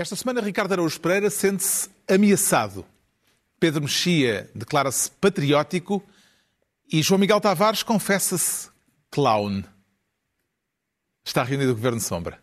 Esta semana, Ricardo Araújo Pereira sente-se ameaçado. Pedro Mexia declara-se patriótico e João Miguel Tavares confessa-se clown. Está reunido o Governo Sombra.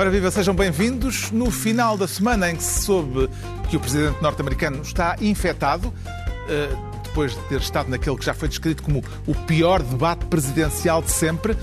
Ora viva, sejam bem-vindos. No final da semana em que se soube que o presidente norte-americano está infectado, eh, depois de ter estado naquele que já foi descrito como o pior debate presidencial de sempre,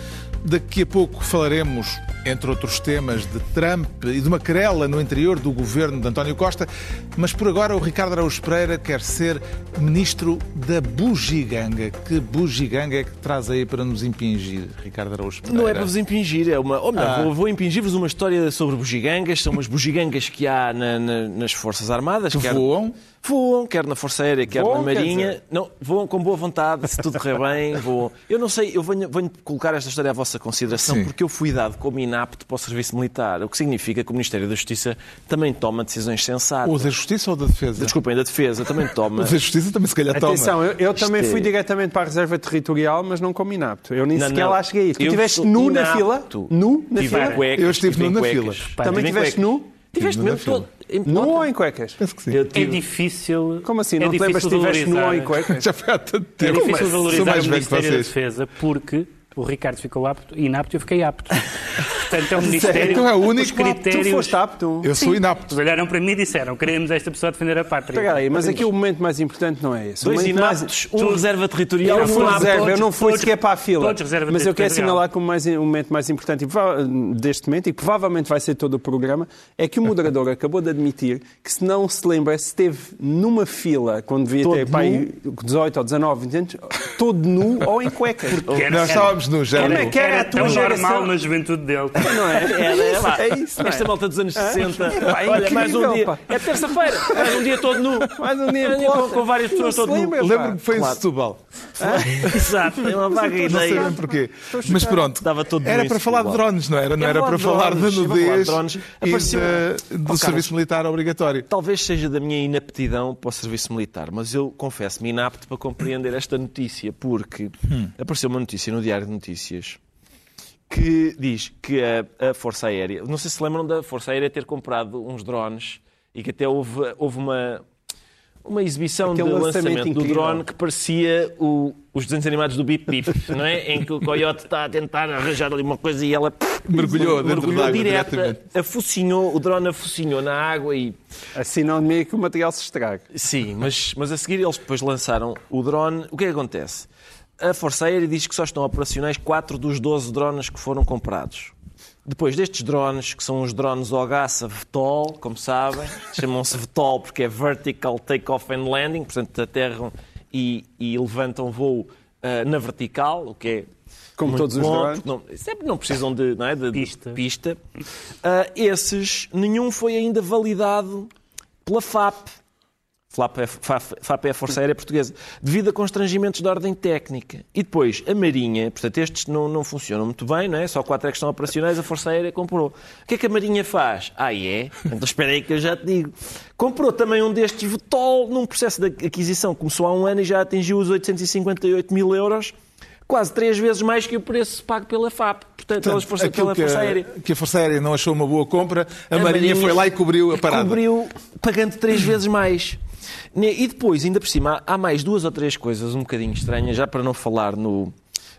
daqui a pouco falaremos, entre outros temas, de Trump e de uma querela no interior do governo de António Costa, mas por agora o Ricardo Araújo Pereira quer ser ministro da bugiganga. Que bugiganga é que traz aí para nos impingir, Ricardo Araújo Pereira? Não é para vos impingir, é uma. Ou melhor, Ah. vou, vou impingir-vos uma história sobre bugigangas. São umas bugigangas que há na- na- nas Forças Armadas. Que voam. Voam, quer na Força Aérea, quer Voam, na quer Marinha. dizer? Não, voam com boa vontade, se tudo correr bem, voam. Eu não sei, eu venho, venho colocar esta história à vossa consideração Sim. porque eu fui dado como inapto para o Serviço Militar, o que significa que o Ministério da Justiça também toma decisões sensatas. Ou da Justiça ou da Defesa? Desculpem, da Defesa também toma. Da Justiça também se calhar toma. Atenção, eu, eu também fui é- diretamente para a reserva territorial, mas não como inapto. Eu nem Não, sequer não. lá cheguei. Tu Eu estiveste nu na inapto. fila? Nu na Tive fila? cuecas, Eu estive nu na fila. Também estiveste nu? Tiveste Tive mesmo todo. bota. ou em cuecas? Penso que sim. Eu É tive- difícil. Como assim? é Não te lembras que difícil estiveste nu ou em cuecas? Já foi há tanto É tempo. difícil Sou valorizar mais o Ministério da. Defesa porque o Ricardo ficou apto, inapto e eu fiquei apto. Portanto, é um Ministério. Então é o único os que- tu critérios. Tu foste apto? Eu sou inapto. Eles olharam para mim e disseram: queremos esta pessoa defender a pátria. Espera aí, mas aqui o momento mais importante não é esse. Dois momento mais- inaptos, um reserva territorial, Eu não fui reserva, eu não fui todos- sequer para a fila. todos reserva mas eu quero assinalar como mais, o momento mais importante deste momento, e provavelmente vai ser todo o programa, é que o moderador acabou de admitir que, se não se lembra, esteve numa fila, quando devia Todo ter pá, aí 18 ou 19, 20 anos, todo nu ou em cuecas. Era- Nós estávamos no Como género. é que era a tua tão geração? normal na juventude dele. Não é? Era, é, pá, É isso, não é? Esta malta dos anos 60. pá, é Olha, mais um dia. pá. É terça-feira. Mais um dia todo nu. Mais um dia Mais com, com várias pessoas todo nu. Lembro-me que foi em Claro. Setúbal. Exato. É uma vaga Não sei ideia. bem porquê. Mas pronto. Estava todo Era para em falar de drones, não era? Não era para falar de da nudez drones. e do serviço militar obrigatório. Talvez seja da minha inaptidão para o serviço militar, mas eu confesso-me inapto para compreender esta notícia, porque apareceu uma notícia no Diário de Notícias que diz que a, a Força Aérea, não sei se lembram da Força Aérea ter comprado uns drones e que até houve, houve uma, uma exibição Aquele de lançamento lançamento do incrível. drone que parecia o- os desenhos animados do Bip Bip, não é? Em que o coiote está a tentar arranjar ali uma coisa e ela Mergulhou mergulhou diretamente. afocinhou, o drone afocinhou na água e Assim não de que o material se estrague. Sim, mas, mas a seguir eles depois lançaram o drone. O que é que acontece? A Força Aérea diz que só estão operacionais 4 dos 12 drones que foram comprados. Depois destes drones, que são os drones OGASA VTOL, como sabem, chamam-se VTOL porque é Vertical Takeoff and Landing, portanto aterram e, e levantam voo ah, na vertical, o que é Como muito todos os bom, drones. porque não, sempre não precisam de, não é, de- de Pista. pista. Ah, esses, nenhum foi ainda validado pela FAP. FAP é, FAP, FAP é a Força Aérea Portuguesa, devido a constrangimentos de ordem técnica. E depois, a Marinha, portanto, estes não, não funcionam muito bem, não é? Só quatro é que estão operacionais, a Força Aérea comprou. O que é que a Marinha faz? Ah, é? Então espera aí que eu já te digo. Comprou também um destes VTOL num processo de aquisição começou há um ano e já atingiu os 858 mil euros, quase três vezes mais que o preço pago pela FAP, portanto, pelas força, pela que Força a, Aérea. que a Força Aérea não achou uma boa compra, a, Marinha, foi lá e cobriu a parada. Cobriu pagando três vezes mais. Ne- E depois, ainda por cima, há mais duas ou três coisas um bocadinho estranhas, já para não falar no,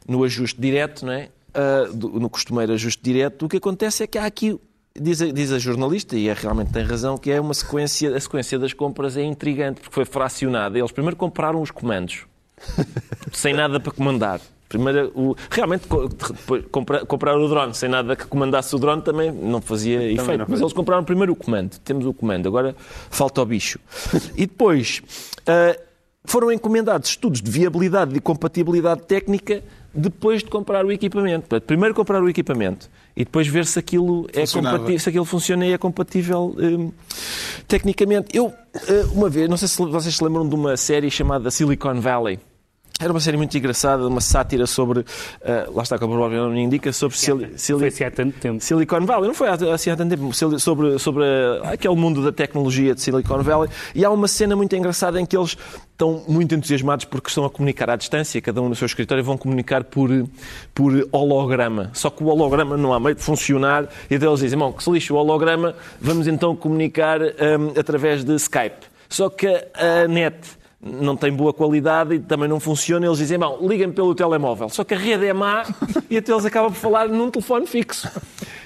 no ajuste direto, não é? Ah, do- no costumeiro ajuste direto, o que acontece é que há aqui, diz a, diz a jornalista, e é, realmente tem razão, que é uma sequência, a sequência das compras é intrigante, porque foi fracionada. Eles primeiro compraram os comandos, sem nada para comandar. Primeiro, o, realmente, co- depois, compra- comprar o drone sem nada que comandasse o drone também não fazia efeito. não Mas eles compraram primeiro o comando. Temos o comando, agora falta o bicho. E depois ah, foram encomendados estudos de viabilidade e compatibilidade técnica depois de comprar o equipamento. Portanto, primeiro comprar o equipamento e depois ver se aquilo, é compati- se aquilo funciona e é compatível hum, tecnicamente. Eu, ah, uma vez, não sei se vocês se lembram de uma série chamada Silicon Valley. Era uma série muito engraçada, uma sátira sobre, uh, lá está como o próprio nome indica, sobre Sil Sil Foi assim há tanto tempo. Silicon Valley. Não foi assim há tanto tempo, sobre, sobre uh, aquele mundo da tecnologia de Silicon Valley. E há uma cena muito engraçada em que eles estão muito entusiasmados porque estão a comunicar à distância, cada um no seu escritório, vão comunicar por, por holograma. Só que o holograma não há meio de funcionar. E então eles dizem, bom, que se lixe o holograma, vamos então comunicar um, através de Skype. Só que a net não tem boa qualidade e também não funciona. Eles dizem, bom, liguem pelo telemóvel. Só que a rede é má e até eles acabam por falar num telefone fixo.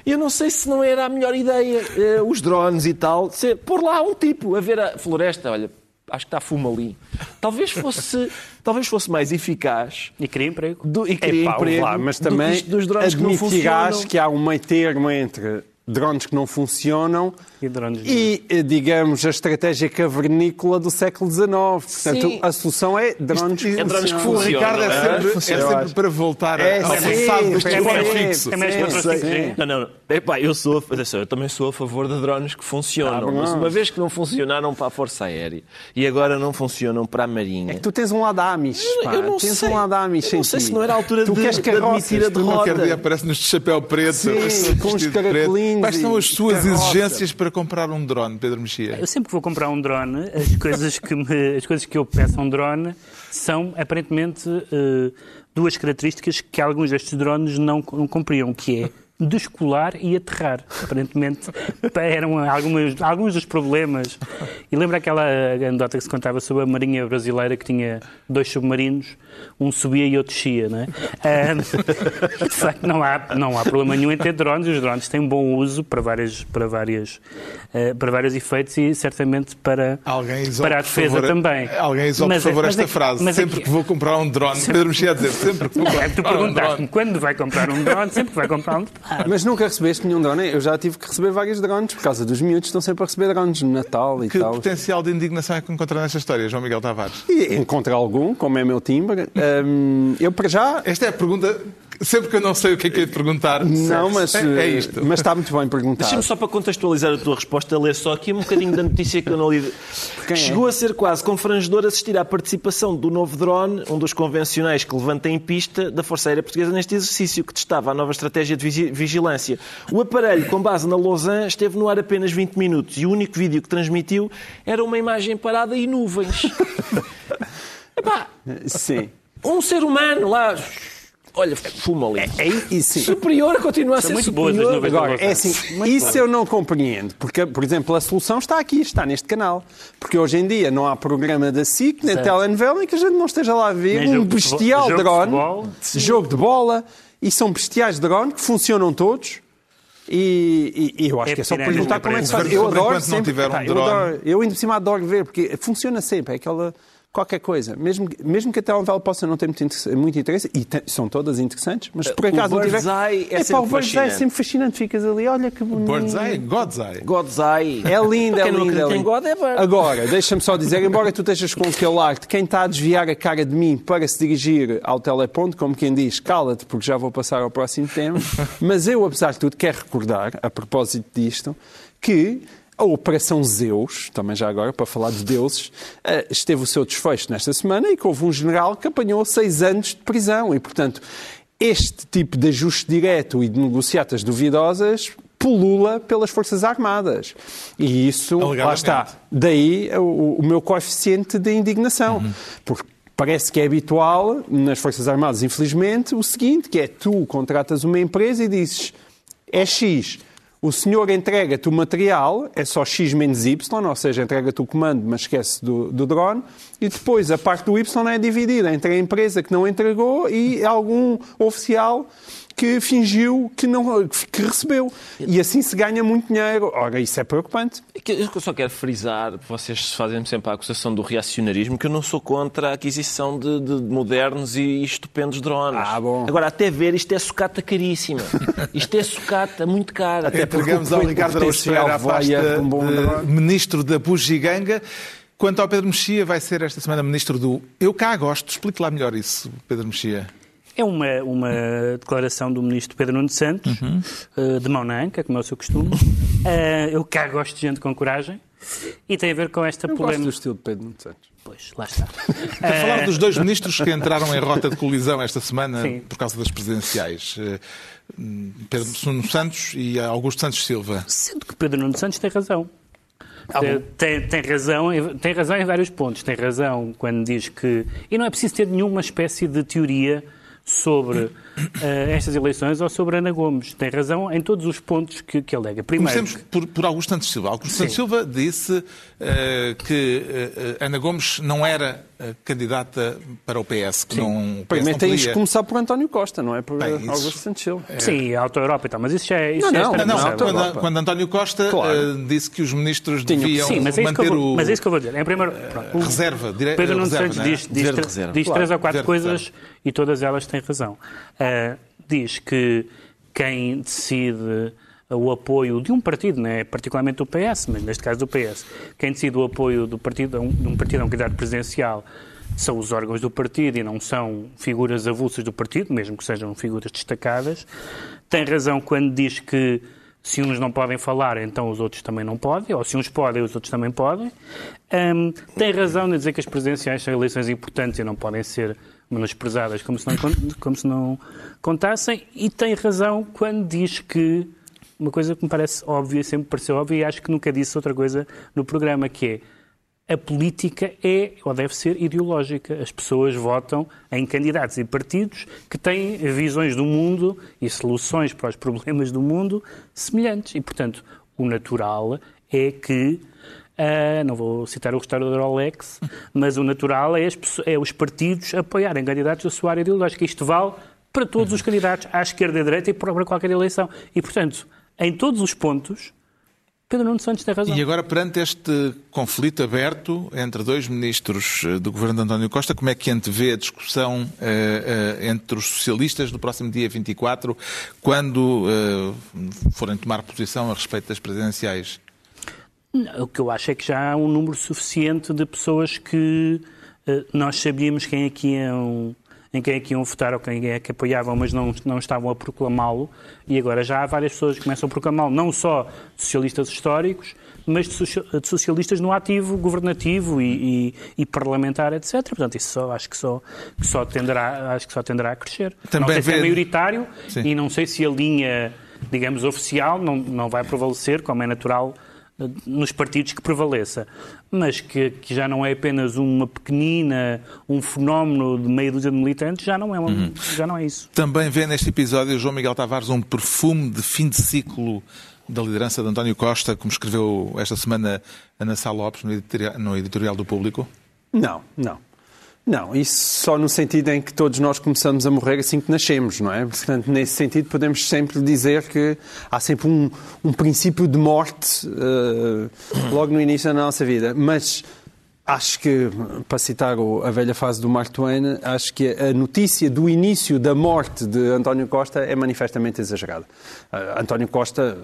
E eu não sei se não era a melhor ideia, eh, os drones e tal, se, pôr lá um tipo a ver a floresta, olha, acho que está fumo ali. Talvez fosse, talvez fosse mais eficaz E queria emprego. do, e queria Epá, emprego lá, mas do também isto dos drones que não admitirás funcionam. que há um meio termo entre drones que não funcionam E drones. e, eh, digamos, a estratégia cavernícola do século XIX. Portanto, Sim. a solução é drones Isto- que É drones que O funcionam. Ricardo é não é? sempre, é sempre para voltar É, ao passado do é fixo. é mais Sim, contra eu sei. 5G. Não, não, não. Epá, eu, sou, eu também sou a favor de drones que funcionam. Ah, mas uma vez que não funcionaram para a Força Aérea e agora não funcionam para a Marinha. É que tu tens um lado Amish, pá. eu não tens sei. um lado Amish Eu não sei se não era a altura tu de- queres de admitir a tu não derrota. Qualquer dia aparece-nos de chapéu preto. Sim, com os de Quais são as suas exigências para comprar um drone, Pedro Mexia? Eu sempre que vou comprar um drone, as coisas que, me- as coisas que eu peço a um drone são, aparentemente, eh, duas características que alguns destes drones não, não cumpriam, que é descolar e aterrar. Aparentemente, eram algumas, alguns dos problemas. E lembra aquela anedota que se contava sobre a marinha brasileira que tinha dois submarinos, um subia e outro descia, não é? Facto, não há, não há problema nenhum em ter drones. Os drones têm bom uso para, várias, para, várias, eh, para vários efeitos e certamente para, isola, para a por defesa favor, também. Alguém isola, por Mas é- favor, mas esta é frase. é sempre que- que vou comprar um drone, Pedro Mexia a dizer, sempre que vou É, tu comprar um perguntaste-me drone. quando vai comprar um drone, sempre que vai comprar um drone. Mas nunca recebeste nenhum drone? Eu já tive que receber vários drones por causa dos miúdos, estão sempre a receber drones no Natal e Que tal. potencial de indignação é que encontra nesta história, João Miguel Tavares? E encontro algum, como é meu timbre. Hum, eu para já. Esta é a pergunta, que sempre que eu não sei o que é que é de perguntar. Não, mas, é, é isto. mas está muito bem perguntado. Deixa-me só para contextualizar a tua resposta, ler só aqui um bocadinho da notícia que eu não li. Quem é? Chegou a ser quase confrangedor assistir à participação do novo drone, um dos convencionais que levanta em pista da Força Aérea Portuguesa neste exercício, que testava a nova estratégia de vigi- vigilância. O aparelho, com base na Lausanne, esteve no ar apenas 20 minutos e o único vídeo que transmitiu era uma imagem parada e nuvens. Epá, Sim. um ser humano lá... Olha, fuma ali. É, e sim. Superior, continua a São ser muito boas as superior. nuvens Agora, é assim, isso eu não compreendo, porque, por exemplo, a solução está aqui, está neste canal. Porque hoje em dia não há programa da SIC, nem Certo. telenovela, em que a gente não esteja lá a ver Nem um jogo de bestial futebol- jogo de drone, jogo de bola, e são bestiais de drone que funcionam todos. E, e- e eu acho É que é só pirâmide perguntar como é que se faz. Eu adoro sempre. tiver um Pá, eu, drone. adoro, eu ainda por cima adoro ver, porque funciona sempre. É aquela qualquer coisa. Mesmo, mesmo que a telenovela possa não ter muito, interesse- muito interesse, e te- são todas interessantes, mas por O acaso não tiver. bird's eye é pá, sempre o bird's eye é sempre fascinante. Ficas ali, olha que bonito. Bird's Eye, God's Eye. God's Eye. É lindo, é lindo. é lindo. God é bird. Agora, deixa-me só dizer, embora tu estejas com aquele ar de quem está a desviar a cara de mim para se dirigir ao teleponto, como quem diz, cala-te porque já vou passar ao próximo tema, mas eu, apesar de tudo, quero recordar, a propósito disto, que a Operação Zeus, também já agora, para falar de deuses, eh, esteve o seu desfecho nesta semana e que houve um general que apanhou seis anos de prisão. E, portanto, este tipo de ajuste direto e de negociatas duvidosas pulula pelas Forças Armadas. E isso, lá está. Daí o, o meu coeficiente de indignação. Porque parece que é habitual nas Forças Armadas, infelizmente, o seguinte, que é tu contratas uma empresa e dizes é X. O senhor entrega-te o material, é só X menos Y, ou seja, entrega-te o comando, mas esquece do, do drone, e depois a parte do Y é dividida entre a empresa que não entregou e algum oficial que fingiu que, não, que recebeu. E assim se ganha muito dinheiro. Ora, isso é preocupante. É que Eu só quero frisar, vocês fazem sempre a acusação do reacionarismo, que eu não sou contra a aquisição de, de modernos e estupendos drones. Ah, bom. Agora, até ver, isto é sucata caríssima. Isto é sucata muito cara. Até Entregamos o ao Ricardo Araújo a pasta um bom de. Ministro da Bugiganga. Quanto ao Pedro Mexia, vai ser esta semana Ministro do Eu Cá Gosto. Explique lá melhor isso, Pedro Mexia. É uma, uma declaração do ministro Pedro Nuno Santos, eh, de mão na anca, como é o seu costume. Eh, eu cá gosto de gente com coragem. E tem a ver com esta Eu gosto polémica. do estilo de Pedro Nuno Santos. Pois, lá está. Quero falar dos dois ministros que entraram em rota de colisão esta semana Sim. por causa das presidenciais. Eh, Pedro Nuno Santos e Augusto Santos Silva. Sendo que Pedro Nuno Santos tem razão. Ah, tem, tem, razão, em- tem razão em vários pontos. Tem razão quando diz que. E não é preciso ter nenhuma espécie de teoria sobre eh, estas eleições ou sobre Ana Gomes. Tem razão em todos os pontos que, que alega. Primeiro, Comecemos por, por Augusto Santos Silva. Augusto Santos Silva disse eh, que eh, Ana Gomes não era eh, candidata para o PS, que não, o PS Primeiro não tens de podia. começar por António Costa, não é por Bem, isso- Augusto Santos Silva. sim, a Auto-Europa e tal, mas isso já é. Isso Não, já é não, Não, Não, quando, quando António Costa Claro. eh, disse que os ministros Tinham- deviam Sim, mas é, que manter vou, o mas é isso que eu vou dizer. Em primeiro, pronto, o reserva. Dire... Pedro Nuno Santos é? diz, diz, reserva. diz Claro, três ou quatro coisas reserva. e todas elas têm razão. Ah, diz que quem decide o apoio de um partido, não é particularmente do PS, mas neste caso do PS, quem decide o apoio do partido, de um partido a um candidato presidencial são os órgãos do partido e não são figuras avulsas do partido, mesmo que sejam figuras destacadas. Tem razão quando diz que se uns não podem falar, então os outros também não podem, ou se uns podem, os outros também podem. Hum, tem razão em dizer que as presidenciais são eleições importantes e não podem ser menosprezadas como se não, como se não contassem, e tem razão quando diz que uma coisa que me parece óbvia, sempre pareceu óbvia, e acho que nunca disse outra coisa no programa, que é a política é ou deve ser ideológica. As pessoas votam em candidatos e partidos que têm visões do mundo e soluções para os problemas do mundo semelhantes. E, portanto, o natural é que, ah, não vou citar o restaurador Alex, mas o natural é, é os partidos apoiarem candidatos da sua área ideológica. Isto vale para todos os candidatos, à esquerda e à direita e para qualquer eleição. E, portanto, em todos os pontos, Pedro Nuno Santos tem razão. E agora, perante este conflito aberto entre dois ministros eh, do governo de António Costa, como é que antevê a discussão eh, eh, entre os socialistas no próximo dia 24, quando eh, forem tomar posição a respeito das presidenciais? O que eu acho é que já há um número suficiente de pessoas que nós sabíamos quem é que iam, em quem é que iam votar ou quem é que apoiavam, mas não, não estavam a proclamá-lo. E agora já há várias pessoas que começam a proclamá-lo, não só socialistas históricos, mas de, socia- de socialistas no ativo governativo e, e- e parlamentar, etc. Portanto, isso só, acho, que só, que só tenderá, acho que só tenderá a crescer. Também não sei se é maioritário Sim. e não sei se a linha, digamos, oficial não, não vai prevalecer, como é natural eh, nos partidos que prevaleça, mas que, que já não é apenas uma pequenina, um fenómeno de meia dúzia de militantes, já não é, um, já não é isso. Também vê neste episódio, João Miguel Tavares, um perfume de fim de ciclo da liderança de António Costa, como escreveu esta semana Ana Sá Lopes no editorial, no editorial do Público? Não, não. Não, isso só no sentido em que todos nós começamos a morrer assim que nascemos, não é? Portanto, nesse sentido, podemos sempre dizer que há sempre um, um princípio de morte eh, logo no início da nossa vida. Mas acho que, para citar a velha fase do Mark Twain, acho que a notícia do início da morte de António Costa é manifestamente exagerada. Eh, António Costa.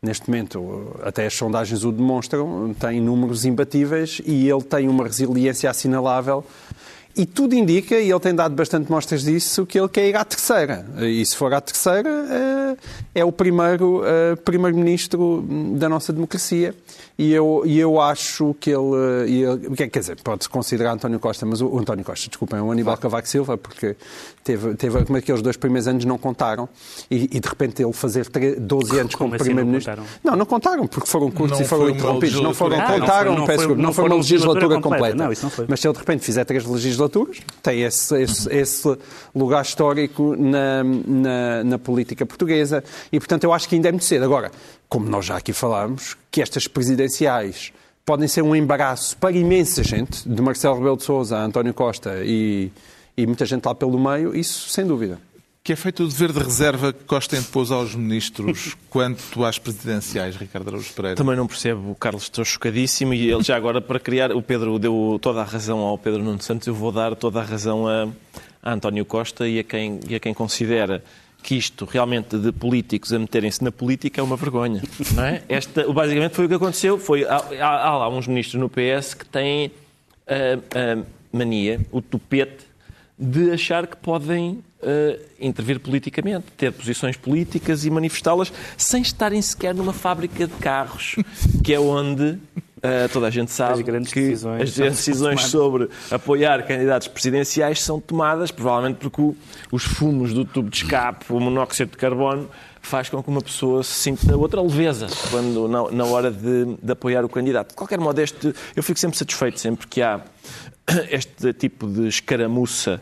Neste momento, até as sondagens o demonstram, tem números imbatíveis e ele tem uma resiliência assinalável. E tudo indica, e ele tem dado bastante mostras disso, que ele quer ir à terceira. E se for à terceira, eh, é o primeiro eh, primeiro-ministro da nossa democracia. E eu, e eu acho que ele, ele- quer quer dizer, pode-se considerar António Costa, mas o, o António Costa, desculpem, o Aníbal Cavaco Silva, porque teve, teve como aqueles dois primeiros anos não contaram, e, e de repente ele fazer tre- 12 anos Como como, assim não primeiro-ministro. Não, não contaram, porque foram curtos Não e foram foi interrompidos. Não foram, legislatura contaram. Não foi- não desculpa, não foi foi uma uma legislatura legislatura completa. completa. Não, isso não foi. Mas se ele de repente fizer três legislaturas, tem esse, esse, esse lugar histórico na, na, na política portuguesa e, portanto, eu acho que ainda é muito cedo. Agora, como nós já aqui falámos, que estas presidenciais podem ser um embaraço para imensa gente, de Marcelo Rebelo de Sousa a António Costa e, e muita gente lá pelo meio, isso sem dúvida. Que é feito o dever de reserva que Costa impôs aos ministros quanto às presidenciais, Ricardo Araújo Pereira? Também não percebo, o Carlos, estou chocadíssimo e ele já agora para criar, o Pedro deu toda a razão ao Pedro Nuno Santos, eu vou dar toda a razão a, a António Costa e a, quem, e a quem considera que isto realmente de políticos a meterem-se na política é uma vergonha, não é? Esta, basicamente foi o que aconteceu, foi, há, há- há lá uns ministros no PS que têm a, a mania, o tupete, de achar que podem eh, intervir politicamente, ter posições políticas e manifestá-las sem estarem sequer numa fábrica de carros, que é onde Uh, toda a gente sabe As que decisões as grandes decisões sobre apoiar candidatos presidenciais são tomadas provavelmente porque o- os fumos do tubo de escape, o monóxido de carbono, faz com que uma pessoa se sinta outra leveza quando, na, na hora de, de apoiar o candidato. De qualquer modo, este, eu fico sempre satisfeito sempre que há este tipo de escaramuça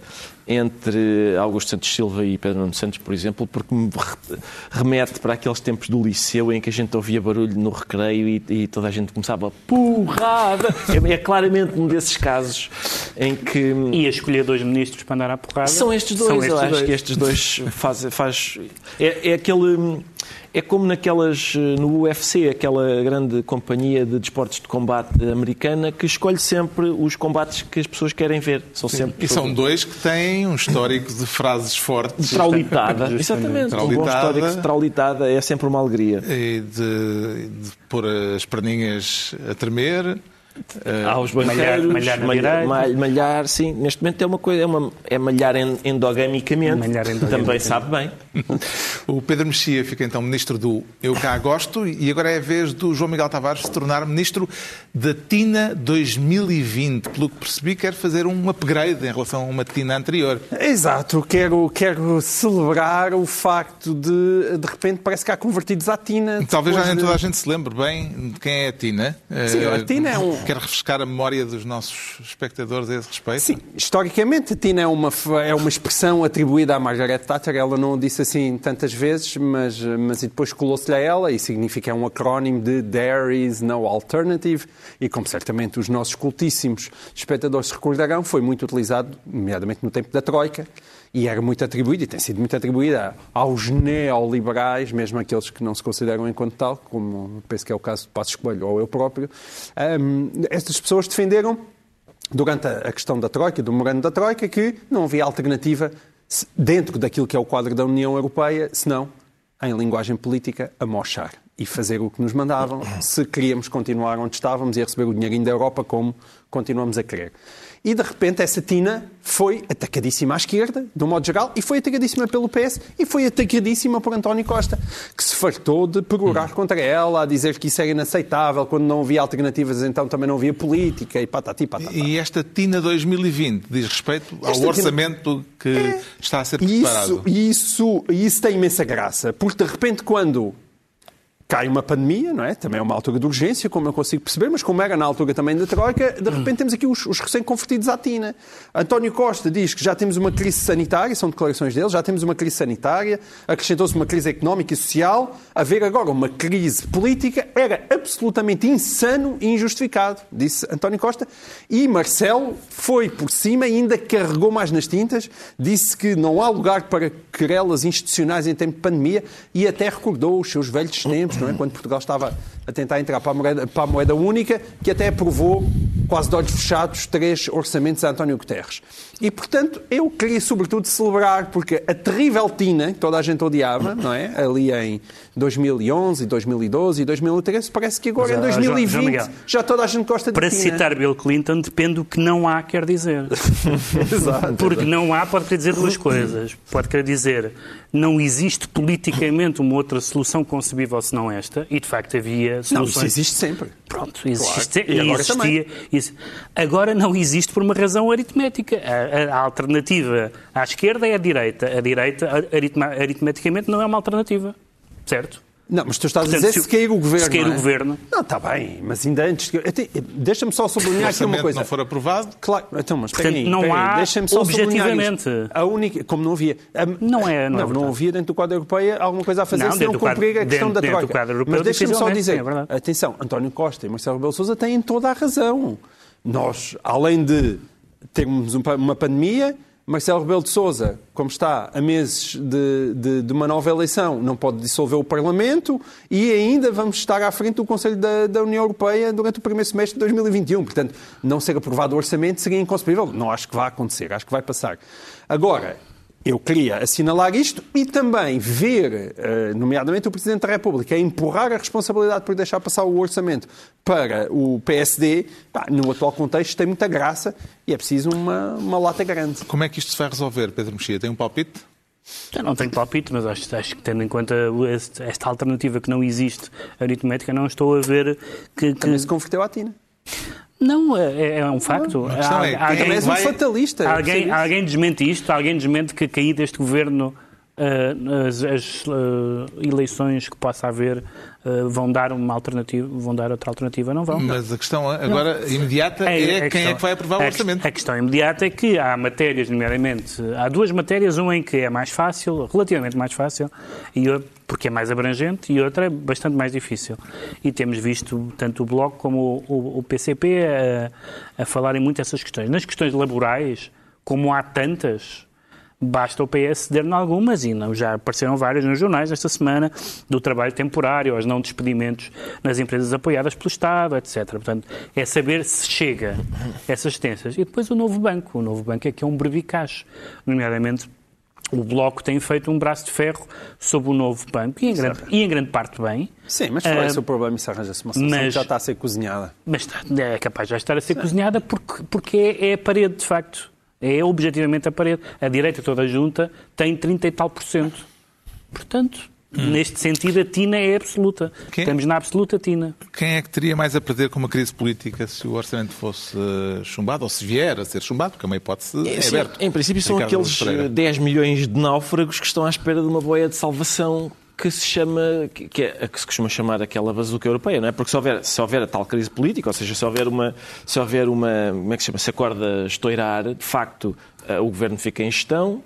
entre Augusto Santos Silva e Pedro Nuno Santos, por exemplo, porque me re- remete para aqueles tempos do liceu em que a gente ouvia barulho no recreio e, e toda a gente começava porrada. É, é claramente um desses casos em que E a escolher dois ministros para andar à porrada. são estes dois, São eu estes acho dois. que estes dois faz, faz é, é aquele é como naquelas no UFC, aquela grande companhia de desportos de combate americana que escolhe sempre os combates que as pessoas querem ver. São sempre E são dois que têm um histórico de frases fortes traulitada. Justamente. Exatamente. Um bom Traulitada. histórico de traulitada é sempre uma alegria. e de, de pôr as perninhas a tremer. Eh, Aos malhar- banqueiros, malhar malhar, direita. malhar, malhar, sim. Neste momento é uma coisa, é, uma, é malhar en- endogamicamente. Malhar endogamicamente. Também sabe bem. O Pedro Mexia fica então ministro do Eu Cá Gosto e agora é a vez do João Miguel Tavares se tornar ministro da TINA 2020. Pelo que percebi, quer fazer um upgrade em relação a uma TINA anterior. Exato, quero, quero celebrar o facto de, de repente, parece que há convertidos à Tina. Talvez já nem de- toda a gente se lembre bem de quem é a TINA. Sim, Eh, a TINA é um- Quer refrescar a memória dos nossos espectadores a esse respeito? Sim, historicamente a Tina é uma, é uma expressão atribuída à Margaret Thatcher. Ela não o disse assim tantas vezes, mas, mas depois colou-se-lhe a ela e significa é um acrónimo de There is no alternative. E como certamente os nossos cultíssimos espectadores se recordarão, foi muito utilizado, nomeadamente no tempo da Troika, e era muito atribuído, e tem sido muito atribuído a- aos neoliberais, mesmo aqueles que não se consideram enquanto tal, como penso que é o caso de Passos Coelho ou eu próprio. Hum, estas pessoas defenderam durante a a questão da Troika, do memorando da Troika, que não havia alternativa dentro daquilo que é o quadro da União Europeia, senão, em linguagem política, amochar e fazer o que nos mandavam, se queríamos continuar onde estávamos e a receber o dinheirinho da Europa como continuamos a querer. E, de repente, essa tina foi atacadíssima à esquerda, de um modo geral, e foi atacadíssima pelo PS, e foi atacadíssima por António Costa, que se fartou de perorar contra ela, a dizer que isso era inaceitável, quando não havia alternativas, então também não havia política, e patati patatá. E esta TINA 2020 diz respeito ao Esta TINA- orçamento que está a ser preparado. isso, isso, e isso tem imensa graça, porque de repente quando cai uma pandemia, não é? Também é uma altura de urgência, como eu consigo perceber, mas como era na altura também da Troika, de repente temos aqui os, os recém-convertidos à Tina. António Costa diz que já temos uma crise sanitária, são declarações dele, já temos uma crise sanitária, acrescentou-se uma crise económica e social, haver agora uma crise política era absolutamente insano e injustificado, disse António Costa. E Marcelo foi por cima e ainda carregou mais nas tintas, disse que não há lugar para querelas institucionais em tempo de pandemia e até recordou os seus velhos tempos, não é? quando Portugal estava a tentar entrar para a moeda, para a moeda única, que até aprovou, quase de olhos fechados, três orçamentos a António Guterres. E, portanto, eu queria sobretudo celebrar, porque a terrível Tina, que toda a gente odiava, não é? Ali em 2011, 2012 e 2013, parece que agora Mas, em ah, João- 2020 João Miguel, já toda a gente gosta de Para Tina. citar Bill Clinton, depende do que não há, quer dizer. Exato. Porque não há pode querer dizer duas coisas. Pode querer dizer não existe politicamente uma outra solução concebível senão esta, e de facto havia Não, soluções. isso existe sempre. Pronto, existe, Claro. E agora existia. Isso. Agora não existe por uma razão aritmética. A, alternativa à esquerda é a direita. A direita, aritma- aritmeticamente, não é uma alternativa. Certo? Não, mas tu estás Portanto, a dizer se se, o- cair o governo. se cair não o é? governo- Não, está bem, mas ainda antes. Deixa-me só Se sublinhar aqui uma coisa. não for aprovado, Claro, então, mas Portanto, aí, não aí, há deixa-me só objetivamente. A única, como não havia. a- Não é, não é não, havia dentro do quadro europeu alguma coisa a fazer Não, se dentro não do quadro- cumprir a questão dentro- da dentro do quadro europeu, mas deixa-me só dizer, sim, é atenção, António Costa e Marcelo Rebelo de Sousa têm toda a razão. Nós, além de termos pa- uma pandemia, Marcelo Rebelo de Sousa, como está a meses de, de- de uma nova eleição, não pode dissolver o Parlamento e ainda vamos estar à frente do Conselho da, da União Europeia durante o primeiro semestre de 2021. Portanto, não ser aprovado o orçamento seria inconcebível. Não acho que vai acontecer, acho que vai passar. Agora, eu queria assinalar isto e também ver, eh, nomeadamente o Presidente da República, a empurrar a responsabilidade por deixar passar o orçamento para o PSD, pá, no atual contexto tem muita graça e é preciso uma, uma lata grande. como é que isto se vai resolver, Pedro Mexia? Tem um palpite? Eu não tenho palpite, mas acho, acho que tendo em conta este- esta alternativa que não existe aritmética, não estou a ver que... que- Também se converteu à Tina. Não, é, é um facto. a questão é, Há- Também és um vai- fatalista. Alguém, alguém desmente isto? Alguém desmente que cair deste governo as, as, ah, eleições que possa haver ah, vão dar uma alternativa, vão dar outra alternativa? Não vão. Mas a questão agora imediata é, a quem é questão- que vai aprovar o a- orçamento. A questão imediata é que há matérias, nomeadamente, há duas matérias, uma em que é mais fácil, relativamente mais fácil, e outra, porque é mais abrangente, e outra é bastante mais difícil. E temos visto tanto o Bloco como o, o- o PCP a, a falarem muito essas questões. Nas questões laborais, como há tantas, Basta o PS ceder em algumas, e não, já apareceram várias nos jornais esta semana, do trabalho temporário, aos não despedimentos nas empresas apoiadas pelo Estado, etc. Portanto, é saber se chega essas extensas. E depois o novo banco. O novo banco é que é um brevicacho, nomeadamente o Bloco tem feito um braço de ferro sobre o novo banco, e em grande, e em grande parte bem, Sim, mas fora Ah, esse o problema, isso arranja-se uma solução mas- que já está a ser cozinhada. mas está- é capaz de já estar a ser cozinhada porque, porque é, é a parede, de facto. É objetivamente a parede. A direita toda junta tem 30 e tal por cento. Portanto, neste sentido, a Tina é absoluta. Quem? Estamos na absoluta Tina. Quem é que teria mais a perder com uma crise política se o orçamento fosse eh, chumbado, ou se vier a ser chumbado, porque é uma hipótese É, é sim, aberta. em princípio são Ricardo aqueles Pereira. eh, 10 milhões de náufragos que estão à espera de uma boia de salvação que se chama, que, é a que se costuma chamar aquela bazuca europeia, não é? Porque se houver, se houver a tal crise política, ou seja, se houver uma, se houver uma, como é que se chama, se a corda estourar, de facto, eh, o governo fica em gestão,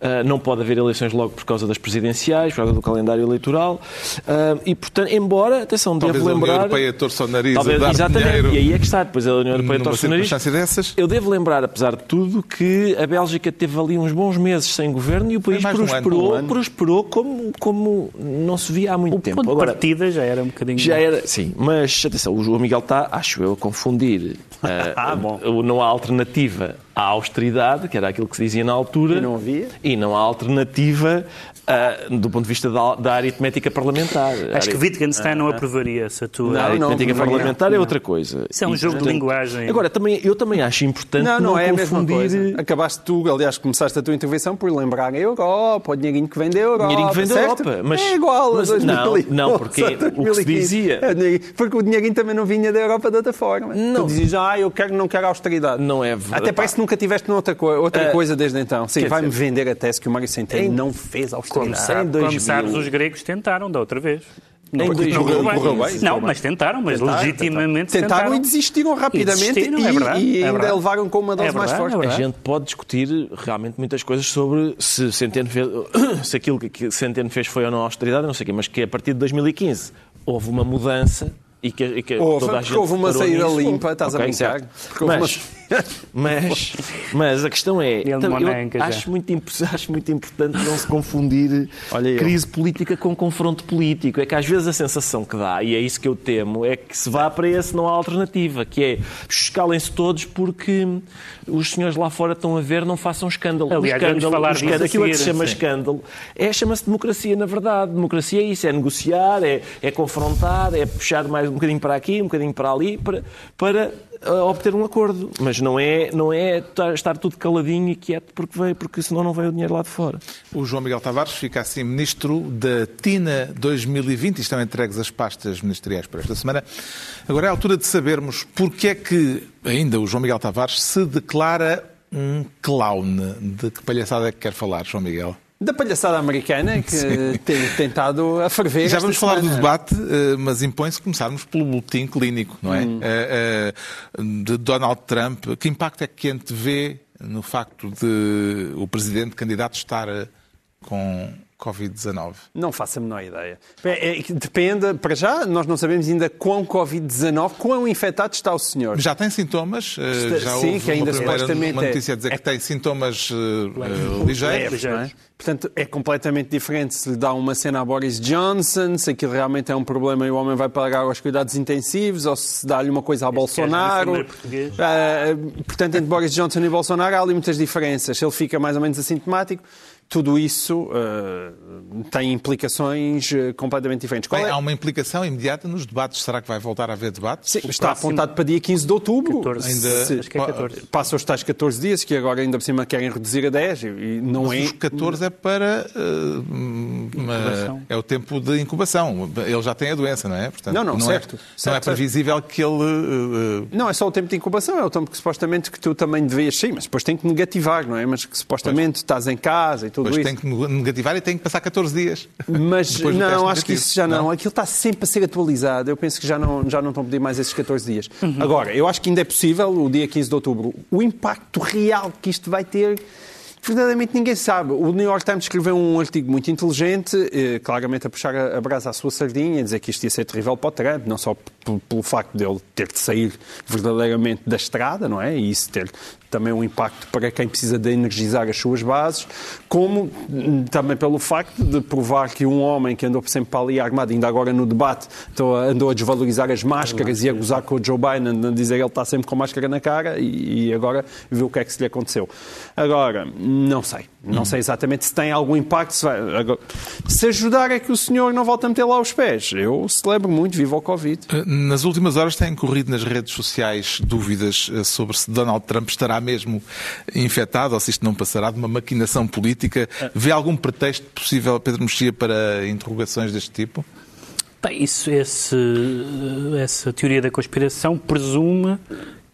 Uh, não pode haver eleições logo por causa das presidenciais, por causa do calendário eleitoral. Uh, e, portanto, embora, atenção, Talvez devo a União lembrar. Europeia torça o nariz Talvez, a dar exatamente, dinheiro e aí é que está. Depois a União Europeia torce o nariz. dessas. Eu devo lembrar, apesar de tudo, que a Bélgica teve ali uns bons meses sem governo e o país de um ano, prosperou, um ano. prosperou como, como não se via há muito O tempo. ponto de Agora, partida já era um bocadinho. já era, sim, mas atenção, o João Miguel está, acho eu, a confundir eh, Ah, bom. não há alternativa à austeridade, que era aquilo que se dizia na altura, E não havia? e não há alternativa ah, do ponto de vista da, da aritmética parlamentar. Acho que A Wittgenstein não aprovaria essa tua. Não, aritmética não, parlamentar é outra coisa. Isso é um E, jogo de portanto, linguagem. Agora, também, eu também acho importante Não, não, é a mesma confundir... coisa. Acabaste tu, aliás, começaste a tua intervenção por lembrar a Europa, o dinheirinho que vem da Europa. Dinheirinho que vem da? Europa, mas- é igual mas a 2011, não, não, porque o que se 2015. dizia- É, Porque o dinheirinho também não vinha da Europa de outra forma. Não. Tu dizias, ah, eu quero, não quero austeridade. Não é verdade. Até parece nunca tiveste outra, co outra Ah, coisa desde então. Sim, vai-me vender a tese que o Mário Centeno Em- não fez Como, austeridade. sabe, em 2000. como sabes, os gregos tentaram da outra vez. Não, Em não 2000. correu bem. Correu bem, Não, mas tentaram, mas Tentaram, legitimamente Tentaram tentaram. e desistiram rapidamente E desistiram, e, é verdade, e é ainda verdade. levaram com uma dose É mais forte. é A gente pode discutir realmente muitas coisas sobre se Centeno fez, se aquilo que Centeno fez foi ou não austeridade, não sei o quê, mas que a partir de 2015 houve uma mudança e que, e que Houve, toda a gente houve uma saída nisso. limpa, estás a Ok, brincar. houve Mas, mas, mas a questão é, então, acho, muito, acho muito importante não se confundir Olha eu. crise política com confronto político. É que às vezes a sensação que dá, e é isso que eu temo, é que se vá para esse não há alternativa, que é escalem-se todos porque os senhores lá fora estão a ver, não façam escândalo. Aliás, escândalo, falar escândalo aquilo que se chama Sim. escândalo, é, chama-se democracia, na verdade. Democracia é isso, é negociar, é, é confrontar, é puxar mais um bocadinho para aqui, um bocadinho para ali, para, para obter um acordo. Mas não é, não é estar tudo caladinho e quieto porque, veio, porque senão não veio o dinheiro lá de fora. O João Miguel Tavares fica assim ministro da TINA 2020 e estão entregues as pastas ministeriais para esta semana. Agora é a altura de sabermos porque é que ainda o João Miguel Tavares se declara um clown. De que palhaçada é que quer falar, João Miguel? Da palhaçada americana que tem tentado a ferver. Já vamos falar do semana. debate, eh, mas impõe-se começarmos pelo boletim clínico, não é? Eh, eh, De Donald Trump. Que impacto é que antevê no facto de o presidente candidato estar com Covid-19? Não faço a menor ideia. É, é depende, para já, nós não sabemos ainda quão Covid-19, quão infectado está o senhor. Já tem sintomas? eh, Está- Já sim, houve que ainda uma, primeira, supostamente uma é- notícia a dizer que tem sintomas eh, ligeiros. É? Portanto, é completamente diferente se lhe dá uma cena a Boris Johnson, se aquilo realmente é um problema e o homem vai pagar aos cuidados intensivos, ou se dá-lhe uma coisa a Bolsonaro. Ah, portanto, entre Boris Johnson e Bolsonaro há ali muitas diferenças. Ele fica mais ou menos assintomático. Tudo isso uh, tem implicações uh, completamente diferentes. Bem, é? Há uma implicação imediata nos debates. Será que vai voltar a haver debates? Sim, está próximo... apontado para dia 15 de outubro. 14, ainda... Se, acho que é 14. Passa os tais 14 dias, que agora ainda por cima querem reduzir a 10. E não Mas é... os 14 é para... Uh, uma... É o tempo de incubação. Ele já tem a doença, não é? Portanto, não, não, não certo. É, certo, não é previsível certo. que ele... Não, é só o tempo de incubação. É o tempo que supostamente que tu também devias... Sim, mas depois tem que negativar, não é? Mas que supostamente pois. estás em casa e tudo pois isso. tem que negativar e tem que passar 14 dias. Mas não, acho que isso já não. não. Aquilo está sempre a ser atualizado. Eu penso que já não, já não estão a pedir mais esses 14 dias. Uhum. Agora, eu acho que ainda é possível, o dia 15 de outubro, o impacto real que isto vai ter verdadeiramente ninguém sabe. O New York Times escreveu um artigo muito inteligente, eh, claramente a puxar a brasa à sua sardinha, a dizer que isto ia ser terrível para o Trump, não só pelo facto de ele ter de sair verdadeiramente da estrada, não é? E isso ter também um impacto para quem precisa de energizar as suas bases, como hum, também pelo facto de provar que um homem que andou sempre para ali armado, ainda agora no debate, andou a desvalorizar as máscaras e a gozar com o Joe Biden, a dizer que ele está sempre com máscara na cara e, agora viu o que é que se lhe aconteceu. Agora, não sei. Não sei exatamente se tem algum impacto. Se, vai, se ajudar é que o senhor não volta a meter lá os pés. Eu celebro muito, vivo ao Covid. Eh, nas últimas horas têm corrido nas redes sociais dúvidas eh, sobre se Donald Trump estará mesmo infectado ou se isto não passará de uma maquinação política. Vê algum pretexto possível, Pedro Mexia, para interrogações deste tipo? Bem, isso, esse, essa teoria da conspiração presume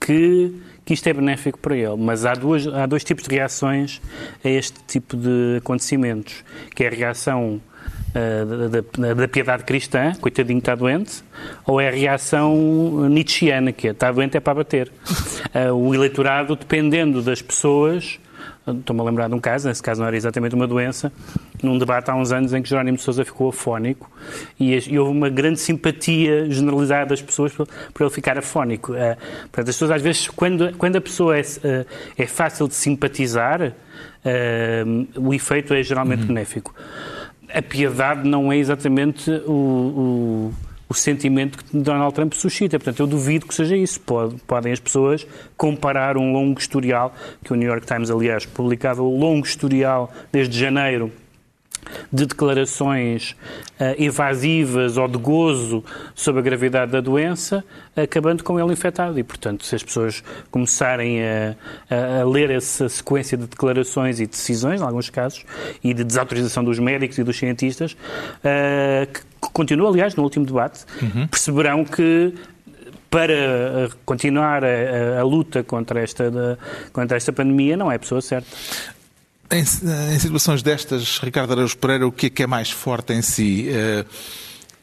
que que isto é benéfico para ele. Mas há, duas, há dois tipos de reações a este tipo de acontecimentos, que é a reação uh, da, da, piedade cristã, coitadinho está doente, ou é a reação nietzschiana, que é está doente é para bater. Uh, o eleitorado, dependendo das pessoas, Estou-me a lembrar de um caso, nesse caso não era exatamente uma doença, num debate há uns anos em que Jerónimo de Sousa ficou afónico e, e, houve uma grande simpatia generalizada das pessoas por, por ele ficar afónico. Uh, portanto, as pessoas às vezes, quando, quando a pessoa é, uh, é fácil de simpatizar, uh, o efeito é geralmente uhum. benéfico. A piedade não é exatamente o, o o sentimento que Donald Trump suscita. Portanto, eu duvido que seja isso. podem as pessoas comparar um longo historial, que o New York Times, aliás, publicava o longo historial desde janeiro de declarações uh, evasivas ou de gozo sobre a gravidade da doença, acabando com ele infectado. E, portanto, se as pessoas começarem a, a, a, ler essa sequência de declarações e decisões, em alguns casos, e de desautorização dos médicos e dos cientistas, uh, que continua, aliás, no último debate, uhum. perceberão que para eh, continuar a, a, a, luta contra esta, de, contra esta pandemia não é a pessoa certa. Em, em, situações destas, Ricardo Araújo Pereira, o que é que é mais forte em si? Uh,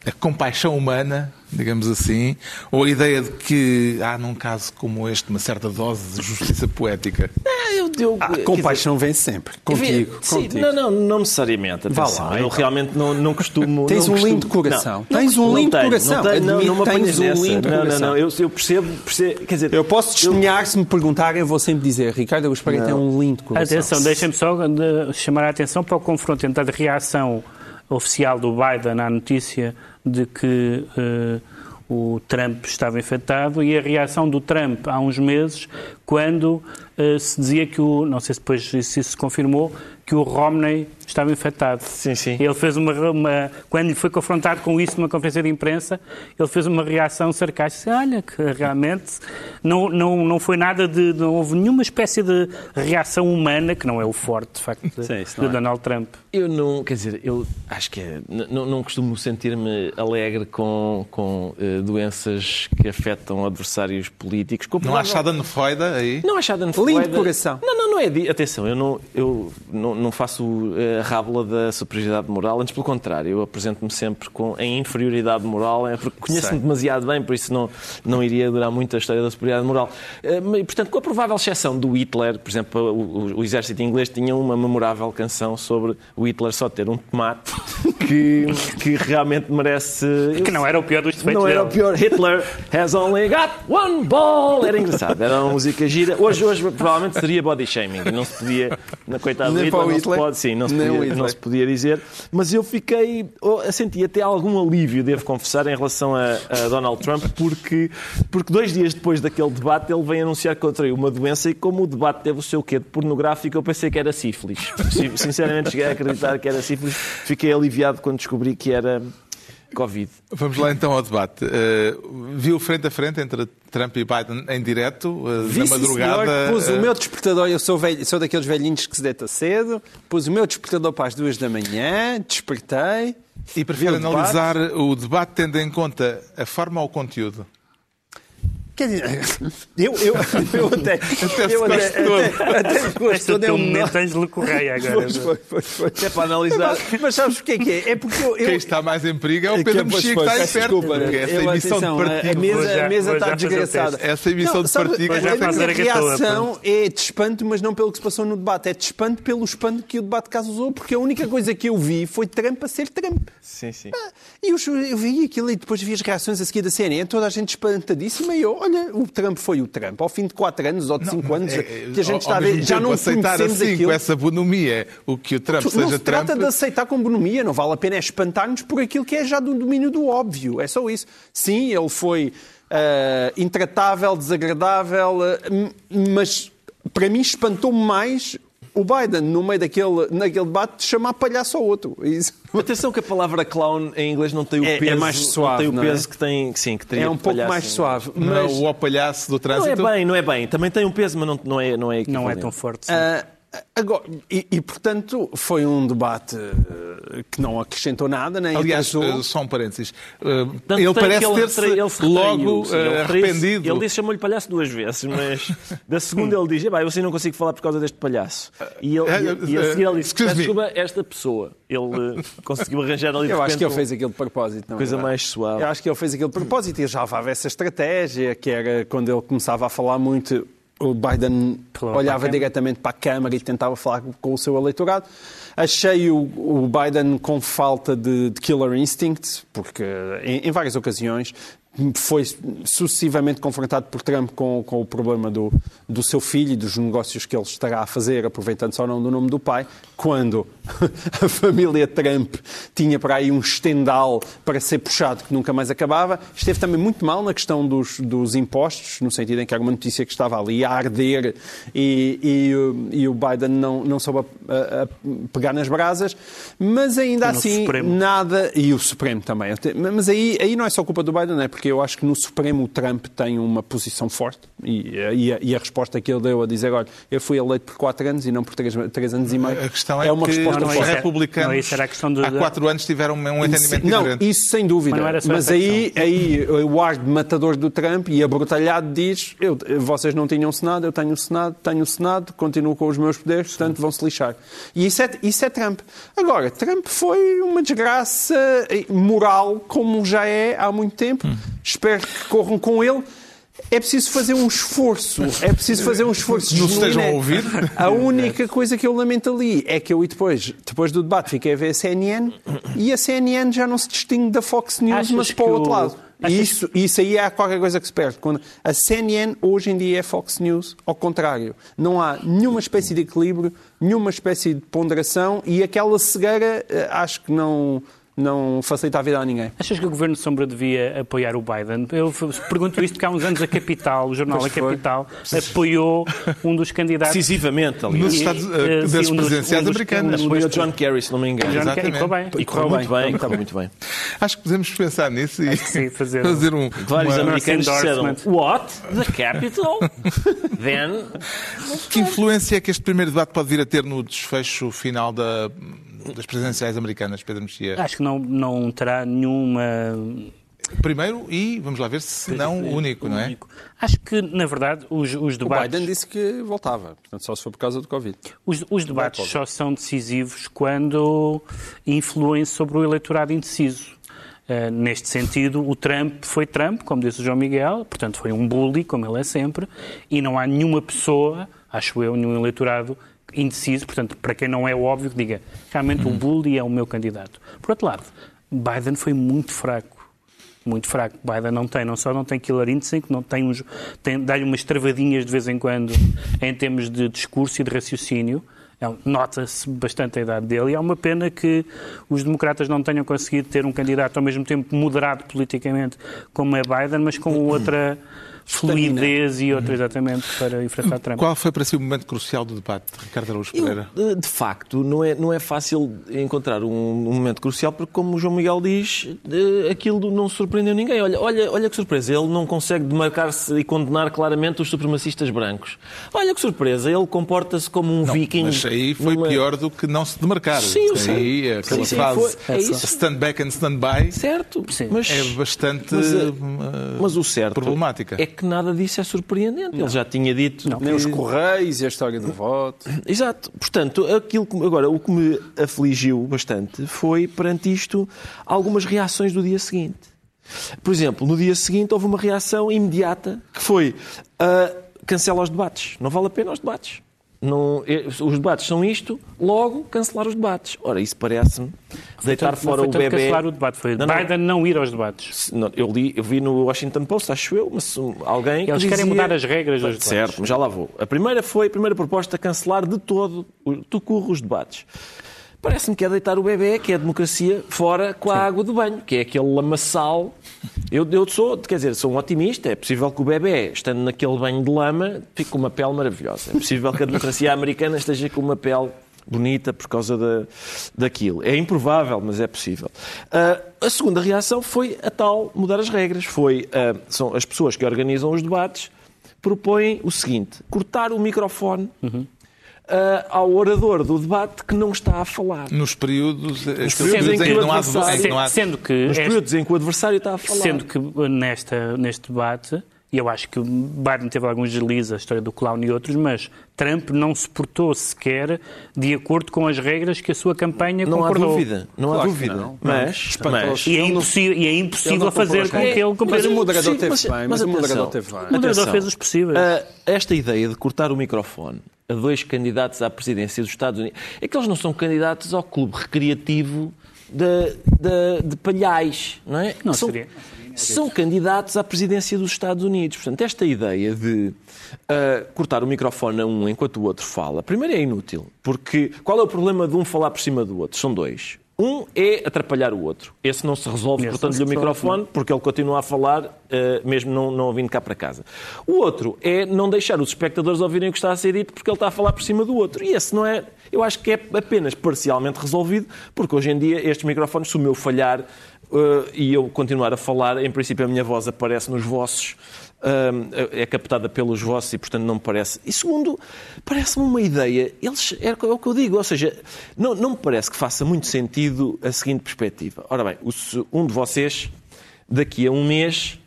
a compaixão humana, digamos assim, ou a ideia de que há num caso como este uma certa dose de justiça poética? Não, eu, eu, a compaixão dizer, vem sempre, contigo. Sim, contigo. Não, não, não necessariamente. Atenção, lá, eu então. realmente não, não costumo. Tens não um lindo coração. Não, tens um lindo coração. Não, tenho, não, não me tens um lindo não, coração. Não, não, eu, eu percebo, percebo, quer dizer, eu posso testemunhar eu... se me perguntarem, eu vou sempre dizer, Ricardo Augusto Pereira tem um lindo coração. Atenção, deixem-me só chamar a atenção para o confronto entre a reação oficial do Biden à notícia de que uh, o Trump estava infectado e a reação do Trump há uns meses, quando uh, se dizia que o. Não sei se depois se isso se confirmou, que o Romney estava infectado. Sim, sim. Ele fez uma, uma, Quando foi confrontado com isso numa conferência de imprensa, ele fez uma reação sarcástica. Olha, que realmente não, não, não foi nada de. Não houve nenhuma espécie de reação humana, que não é o forte, de facto, de, sim, de é. Donald Trump. Eu não. Quer dizer, eu acho que é, não, não costumo sentir-me alegre com, com uh, doenças que afetam adversários políticos. Não há Schadenfreude aí? Não há Schadenfreude. Lindo coração. Não, não, não é. Atenção, eu não. Eu não não, faço eh, a rábula da superioridade moral, antes pelo contrário, eu apresento-me sempre com, em inferioridade moral, é porque conheço-me demasiado bem, por isso não, não iria durar muito a história da superioridade moral. Eh, e, portanto, com a provável exceção do Hitler, por exemplo, o, o, exército inglês tinha uma memorável canção sobre o Hitler só ter um tomate que, que realmente merece... Que não era o pior dos defeitos Não dele. era o pior. Hitler has only got one ball. Era engraçado, era uma música gira. Hoje, hoje provavelmente seria body shaming. Não se podia, na coitada do Hitler, não Hitler. pode, sim, não se, podia, não se podia dizer. Mas eu fiquei, senti até algum alívio, devo confessar, em relação a, a Donald Trump, porque, porque dois dias depois daquele debate ele veio anunciar que contraiu uma doença e como o debate teve o seu quê de pornográfico, eu pensei que era sífilis. Sinceramente cheguei a acreditar que era sífilis. Fiquei aliviado quando descobri que era Covid. Vamos lá então ao debate. Eh, viu frente a frente entre Trump e Biden em direto, eh, Vi, na madrugada. senhor, pus eh, o meu despertador, eu sou, velho, sou daqueles velhinhos que se deita cedo, pus o meu despertador para as duas da manhã, despertei. E prefere vi o debate. analisar o debate tendo em conta a forma ou o conteúdo? Quer dizer, eu, eu, eu até. Até eu se até, gostou. até, até se Este gostou, é um momento Ângelo Correia agora. Pois, pois, pois, pois. É para analisar. Mas sabes o que é que é? É porque eu. eu Quem está mais em perigo é o É Pedro é, Mexia que está aí peço perto. desculpa, porque essa emissão de partido. A mesa, a mesa está desgraçada. Essa emissão Não, de partido. A minha reação é de espanto, mas não pelo que se passou no debate. É de espanto pelo espanto que o debate causou, porque a única coisa que eu vi foi Trump a ser Trump. Sim, sim. E eu, eu vi aquilo e depois vi as reações a seguir da CNN, toda a gente espantadíssima. E eu, olha, o Trump foi o Trump. Ao fim de 4 anos ou de 5 anos, É, é, que a gente está a ver, já não aceitar assim, aquilo. com essa bonomia, o que o Trump não seja se Trump. trata de aceitar com bonomia, não vale a pena é espantar-nos por aquilo que é já do domínio do óbvio. É só isso. Sim, ele foi ah, intratável, desagradável, m- mas para mim espantou-me mais o Biden, no meio daquele, naquele debate, de chamar palhaço ao outro. Isso. Atenção que a palavra clown em inglês não tem o É- é peso, mais suave, não tem o não é? peso que tem, que sim, que teria É um pouco palhaço. mais suave. Não é Mas, o ó palhaço do Não é trânsito. bem, não é bem. Também tem um peso, mas não, não é não é Não é equivalente. tão forte. sim. Agora, e, e, portanto, foi um debate ah, que não acrescentou nada, nem Aliás, eh, só um parênteses. Eh, Tanto ele parece ter-se retraiu- ele se retraiu, logo sim, ele eh, arrependido. Ele disse chamou-lhe palhaço duas vezes, mas da segunda ele diz: "Epá, eu assim não consigo falar por causa deste palhaço. E, ele, e, e a seguir ele disse: desculpa, esta pessoa. Ele eh, conseguiu arranjar ali Eu acho que ele fez aquilo de propósito. não é coisa mais suave. Eu acho que ele fez aquilo de propósito e já levava essa estratégia, que era quando ele começava a falar muito, o Biden Falava olhava diretamente para a Câmara e tentava falar com o seu eleitorado. Achei o, o Biden com falta de, de killer instinct, porque em, em várias ocasiões foi sucessivamente confrontado por Trump com, com o problema do, do seu filho e dos negócios que ele estará a fazer, aproveitando-se ou não do nome do pai, quando a família Trump tinha para aí um estendal para ser puxado que nunca mais acabava. Esteve também muito mal na questão dos, dos impostos, no sentido em que era uma notícia que estava ali a arder e, e, o- e o Biden não, não soube a- a- a pegar nas brasas, mas ainda assim Supremo. nada. E o Supremo também. Mas aí, aí não é só culpa do Biden, é porque eu acho que no Supremo o Trump tem uma posição forte e, e a, e a resposta que ele deu a dizer: olha, eu fui eleito por 4 anos e não por 3, anos e meio. A questão é, uma que resposta Não, não, os isso é- republicanos não, isso era a questão do- há quatro anos tiveram um entendimento não, diferente. isso sem dúvida. Mas não Mas aí, aí o ar de matador do Trump e abrutalhado diz: eu, vocês não tinham Senado, eu tenho o Senado, tenho o Senado, continuo com os meus poderes, portanto vão-se lixar. E isso é, isso é Trump. Agora, Trump foi uma desgraça moral, como já é há muito tempo. Espero que corram com ele. É preciso fazer um esforço. É preciso fazer um esforço. Genuíno. estejam a ouvir. A única coisa que eu lamento ali é que eu e depois, depois do debate, fiquei a ver a CNN e a CNN já não se distingue da Fox News, Achas mas para o outro lado. achas- E isso, isso aí é qualquer coisa que se perde. Quando a CNN hoje em dia é Fox News, ao contrário. Não há nenhuma espécie de equilíbrio, nenhuma espécie de ponderação e aquela cegueira eh, acho que não, não facilita a vida a ninguém. Achas que o Governo de Sombra devia apoiar o Biden? Eu pergunto isto porque há uns anos a Capital, o jornal Pois A foi. Capital, apoiou um dos candidatos. Decisivamente, aliás. Nos Estados, sim, das um dos- presidenciais um dos- americanas. um Apoiou John Kerry, se não me engano. John Kerry, Exatamente. e correu bem. E correu muito bem, correu muito bem. Acho que podemos pensar nisso e sim, fazer- um, Vários uma- americanos disseram. What? The capital? Then... Que influência é que este primeiro debate pode vir a ter no desfecho final da- das presidenciais americanas, Pedro Mexia? Acho que não, não terá nenhuma. Primeiro e, vamos lá ver, se não o único, não é? Acho que, na verdade, os, os O debates. Biden disse que voltava, portanto só se for por causa do Covid. Os, os debates só são decisivos quando influem sobre o eleitorado indeciso. Uh, neste sentido, o Trump foi Trump, como disse o João Miguel, portanto foi um bully, como ele é sempre, e não há nenhuma pessoa, acho eu, nenhum eleitorado indeciso, portanto, para quem não é óbvio, que diga realmente o bully é o meu candidato. Por outro lado, Biden foi muito fraco. muito fraco. Biden não tem, não só não tem killer instinct, não tem uns, tem, dá-lhe umas travadinhas de vez em quando em termos de discurso e de raciocínio. É, Nota-se bastante a idade dele e é uma pena que os democratas não tenham conseguido ter um candidato ao mesmo tempo moderado politicamente como é Biden, mas com outra fluidez e outra exatamente para enfrentar Trump. Qual foi para si o momento crucial do debate, Ricardo Araújo Pereira? Eu, de, facto, não é, não é fácil encontrar um, um momento crucial, porque, como o João Miguel diz, aquilo não surpreendeu ninguém. Olha, olha, olha que surpresa, ele não consegue demarcar-se e condenar claramente os supremacistas brancos. Olha que surpresa, ele comporta-se como um Não, viking. Mas aí foi numa- pior do que não se demarcar. Sim, eu sei. Aí, aquela Sim, sim, fase foi- é isso. stand back and stand by Certo, Sim. mas, é bastante mas, eh, uh, mas o certo problemática. é que nada disso é surpreendente. Ele já tinha dito. Nem que- os Correios e a história do voto. Exato. Portanto, aquilo que, agora, o que me afligiu bastante foi, perante isto, algumas reações do dia seguinte. Por exemplo, no dia seguinte houve uma reação imediata que foi ah, cancela os debates. Não vale a pena os debates. Não, os debates são isto, logo cancelar os debates. Ora, isso parece-me deitar Não fora o bebê. cancelar o debate, foi Não, não. Biden não ir aos debates. Não, eu, li, eu vi no Washington Post, acho eu, mas alguém. que Eles querem dizia- mudar as regras dos debates. Certo, mas já lá vou. A primeira foi, a primeira proposta, cancelar de todo, tu curro os debates. Parece-me que é deitar o bebê, que é a democracia, fora com a água do banho, que é aquele lamaçal. Eu, eu sou, quer dizer, sou um otimista. É possível que o bebê, estando naquele banho de lama, fique com uma pele maravilhosa. É possível que a democracia americana esteja com uma pele bonita por causa da, daquilo. É improvável, mas é possível. Ah, a segunda reação foi a tal mudar as regras. Foi, ah, são as pessoas que organizam os debates propõem o seguinte: cortar o microfone ah, ao orador do debate que não está a falar. Nos períodos, nos períodos em que o adversário- em que não há- Sendo que, Nos este- períodos em que o adversário está a falar. sendo que nesta, neste debate, e eu acho que o Biden teve alguns deslizes, a história do clown e outros, mas Trump não se portou sequer de acordo com as regras que a sua campanha não há concordou. dúvida, não há Claro dúvida. não. Mas, mas E é não- impossível, e é impossível não fazer com que ele Mas o moderador teve mas- bem, mas mas o moderador teve bem. O moderador fez os possíveis. Ah, esta ideia de cortar o microfone a dois candidatos à presidência dos Estados Unidos é que eles não são candidatos ao clube recreativo de, de, de palhais, não é? Não são, seria- são candidatos à presidência dos Estados Unidos. Portanto, esta ideia de ah, cortar o microfone a um enquanto o outro fala, primeiro é inútil, porque qual é o problema de um falar por cima do outro? São dois. Um é atrapalhar o outro. Esse não se resolve cortando-lhe o microfone, porque ele continua a falar, eh, mesmo não, não vindo cá para casa. O outro é não deixar os espectadores ouvirem o que está a ser dito, porque ele está a falar por cima do outro. E esse não é, eu acho que é apenas parcialmente resolvido, porque hoje em dia estes microfones, se o meu falhar eh, e eu continuar a falar, em princípio a minha voz aparece nos vossos, eh, é captada pelos vossos e, portanto, não me parece. E segundo, parece-me uma ideia, eles, é o que eu digo, ou seja, não, não me parece que faça muito sentido a seguinte perspectiva. Ora bem, um de vocês, daqui a um mês,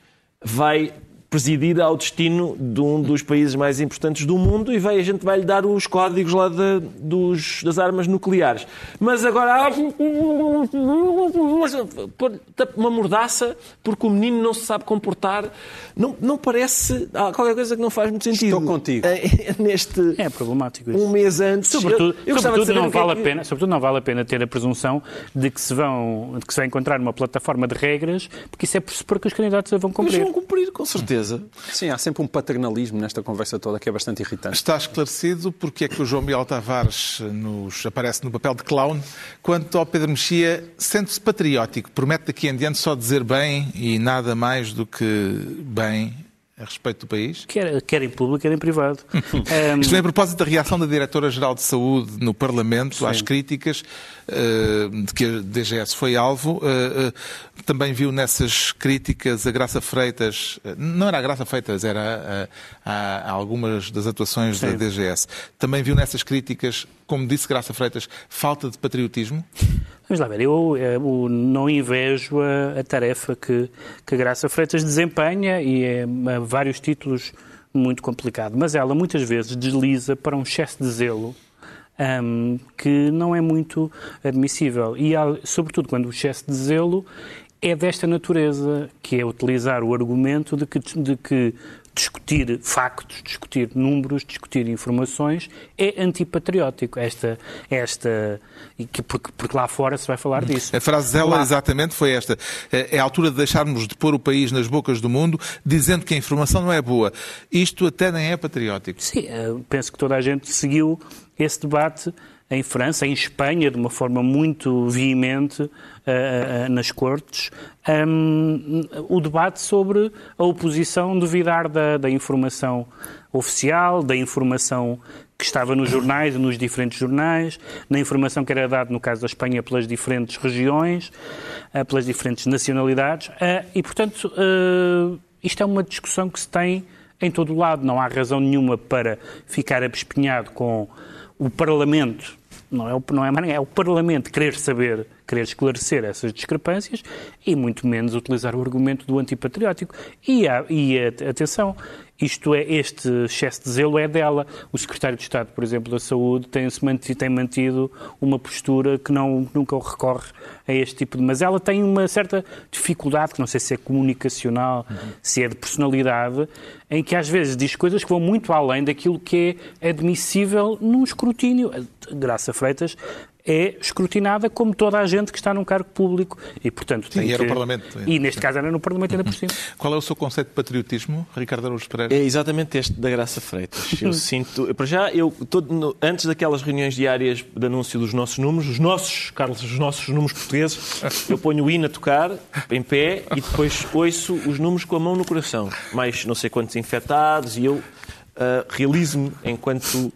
vai presidir ao destino de um dos países mais importantes do mundo e vai, a gente vai lhe dar os códigos lá da- dos- das armas nucleares. Mas agora uma mordaça porque o menino não se sabe comportar. Não, não parece. Há qualquer coisa que não faz muito sentido. Estou contigo. Eh, Neste. É problemático isso. Um mês antes. Sobretudo, eu, eu de sobretudo não é vale que- a pena, sobretudo não vale a pena ter a presunção de que se vão, de que se vai encontrar uma plataforma de regras, porque isso é por supor que os candidatos a vão Mas cumprir. vão cumprir, com certeza. Sim, há sempre um paternalismo nesta conversa toda que é bastante irritante. Está esclarecido porque é que o João Miguel Tavares nos aparece no papel de clown, quanto ao Pedro Mexia, sente-se patriótico, promete daqui em diante só dizer bem e nada mais do que bem a respeito do país. Quer, quer em público, quer em privado. Ahm, Isto vem a propósito da reação da Diretora-Geral de Saúde no Parlamento às críticas eh, de que a DGS foi alvo. Eh, eh, também viu nessas críticas a Graça Freitas, não era a Graça Freitas, era a, a- a algumas das atuações da Sim. DGS. Também viu nessas críticas, como disse Graça Freitas, falta de patriotismo? Vamos lá ver, eu, eh, o- não invejo a, a tarefa que, que Graça Freitas desempenha e é a vários títulos muito complicado, mas ela muitas vezes desliza para um excesso de zelo ahm, que não é muito admissível e, há- sobretudo, quando o excesso de zelo é desta natureza, que é utilizar o argumento de que, de que discutir factos, discutir números, discutir informações, é antipatriótico. Esta, esta, porque, porque lá fora se vai falar disso. A frase dela, lá... exatamente, foi esta. É a altura de deixarmos de pôr o país nas bocas do mundo, dizendo que a informação não é boa. Isto até nem é patriótico. Sim, penso que toda a gente seguiu esse debate em França, em Espanha, de uma forma muito veemente uh, uh, nas cortes, um, o debate sobre a oposição duvidar da, da, informação oficial, da informação que estava nos jornais, nos diferentes jornais, na informação que era dada, no caso da Espanha, pelas diferentes regiões, pelas diferentes nacionalidades, e, portanto, isto é uma discussão que se tem em todo o lado. Não há razão nenhuma para ficar abespinhado com o Parlamento, não é, o, não é, é o Parlamento querer saber, querer esclarecer essas discrepâncias e muito menos utilizar o argumento do antipatriótico. E, há, e atenção, isto é, este excesso de zelo é dela. O secretário de Estado, por exemplo, da Saúde tem, mantido, tem mantido uma postura que não, nunca recorre a este tipo de... Mas ela tem uma certa dificuldade, que não sei se é comunicacional, uhum. se é de personalidade, em que às vezes diz coisas que vão muito além daquilo que é admissível num escrutínio. Graça Freitas é escrutinada como toda a gente que está num cargo público. E, portanto, tem Sim, que... era o Parlamento. E, neste caso, era no Parlamento ainda por cima. Qual é o seu conceito de patriotismo, Ricardo Araújo Pereira? É exatamente este da Graça Freitas. Eu sinto... Para já, eu, todo, antes daquelas reuniões diárias de anúncio dos nossos números, os nossos, Carlos, os nossos números portugueses, eu ponho o hino a tocar, em pé, e depois ouço os números com a mão no coração. Mais não sei quantos infectados, e eu uh, realizo-me enquanto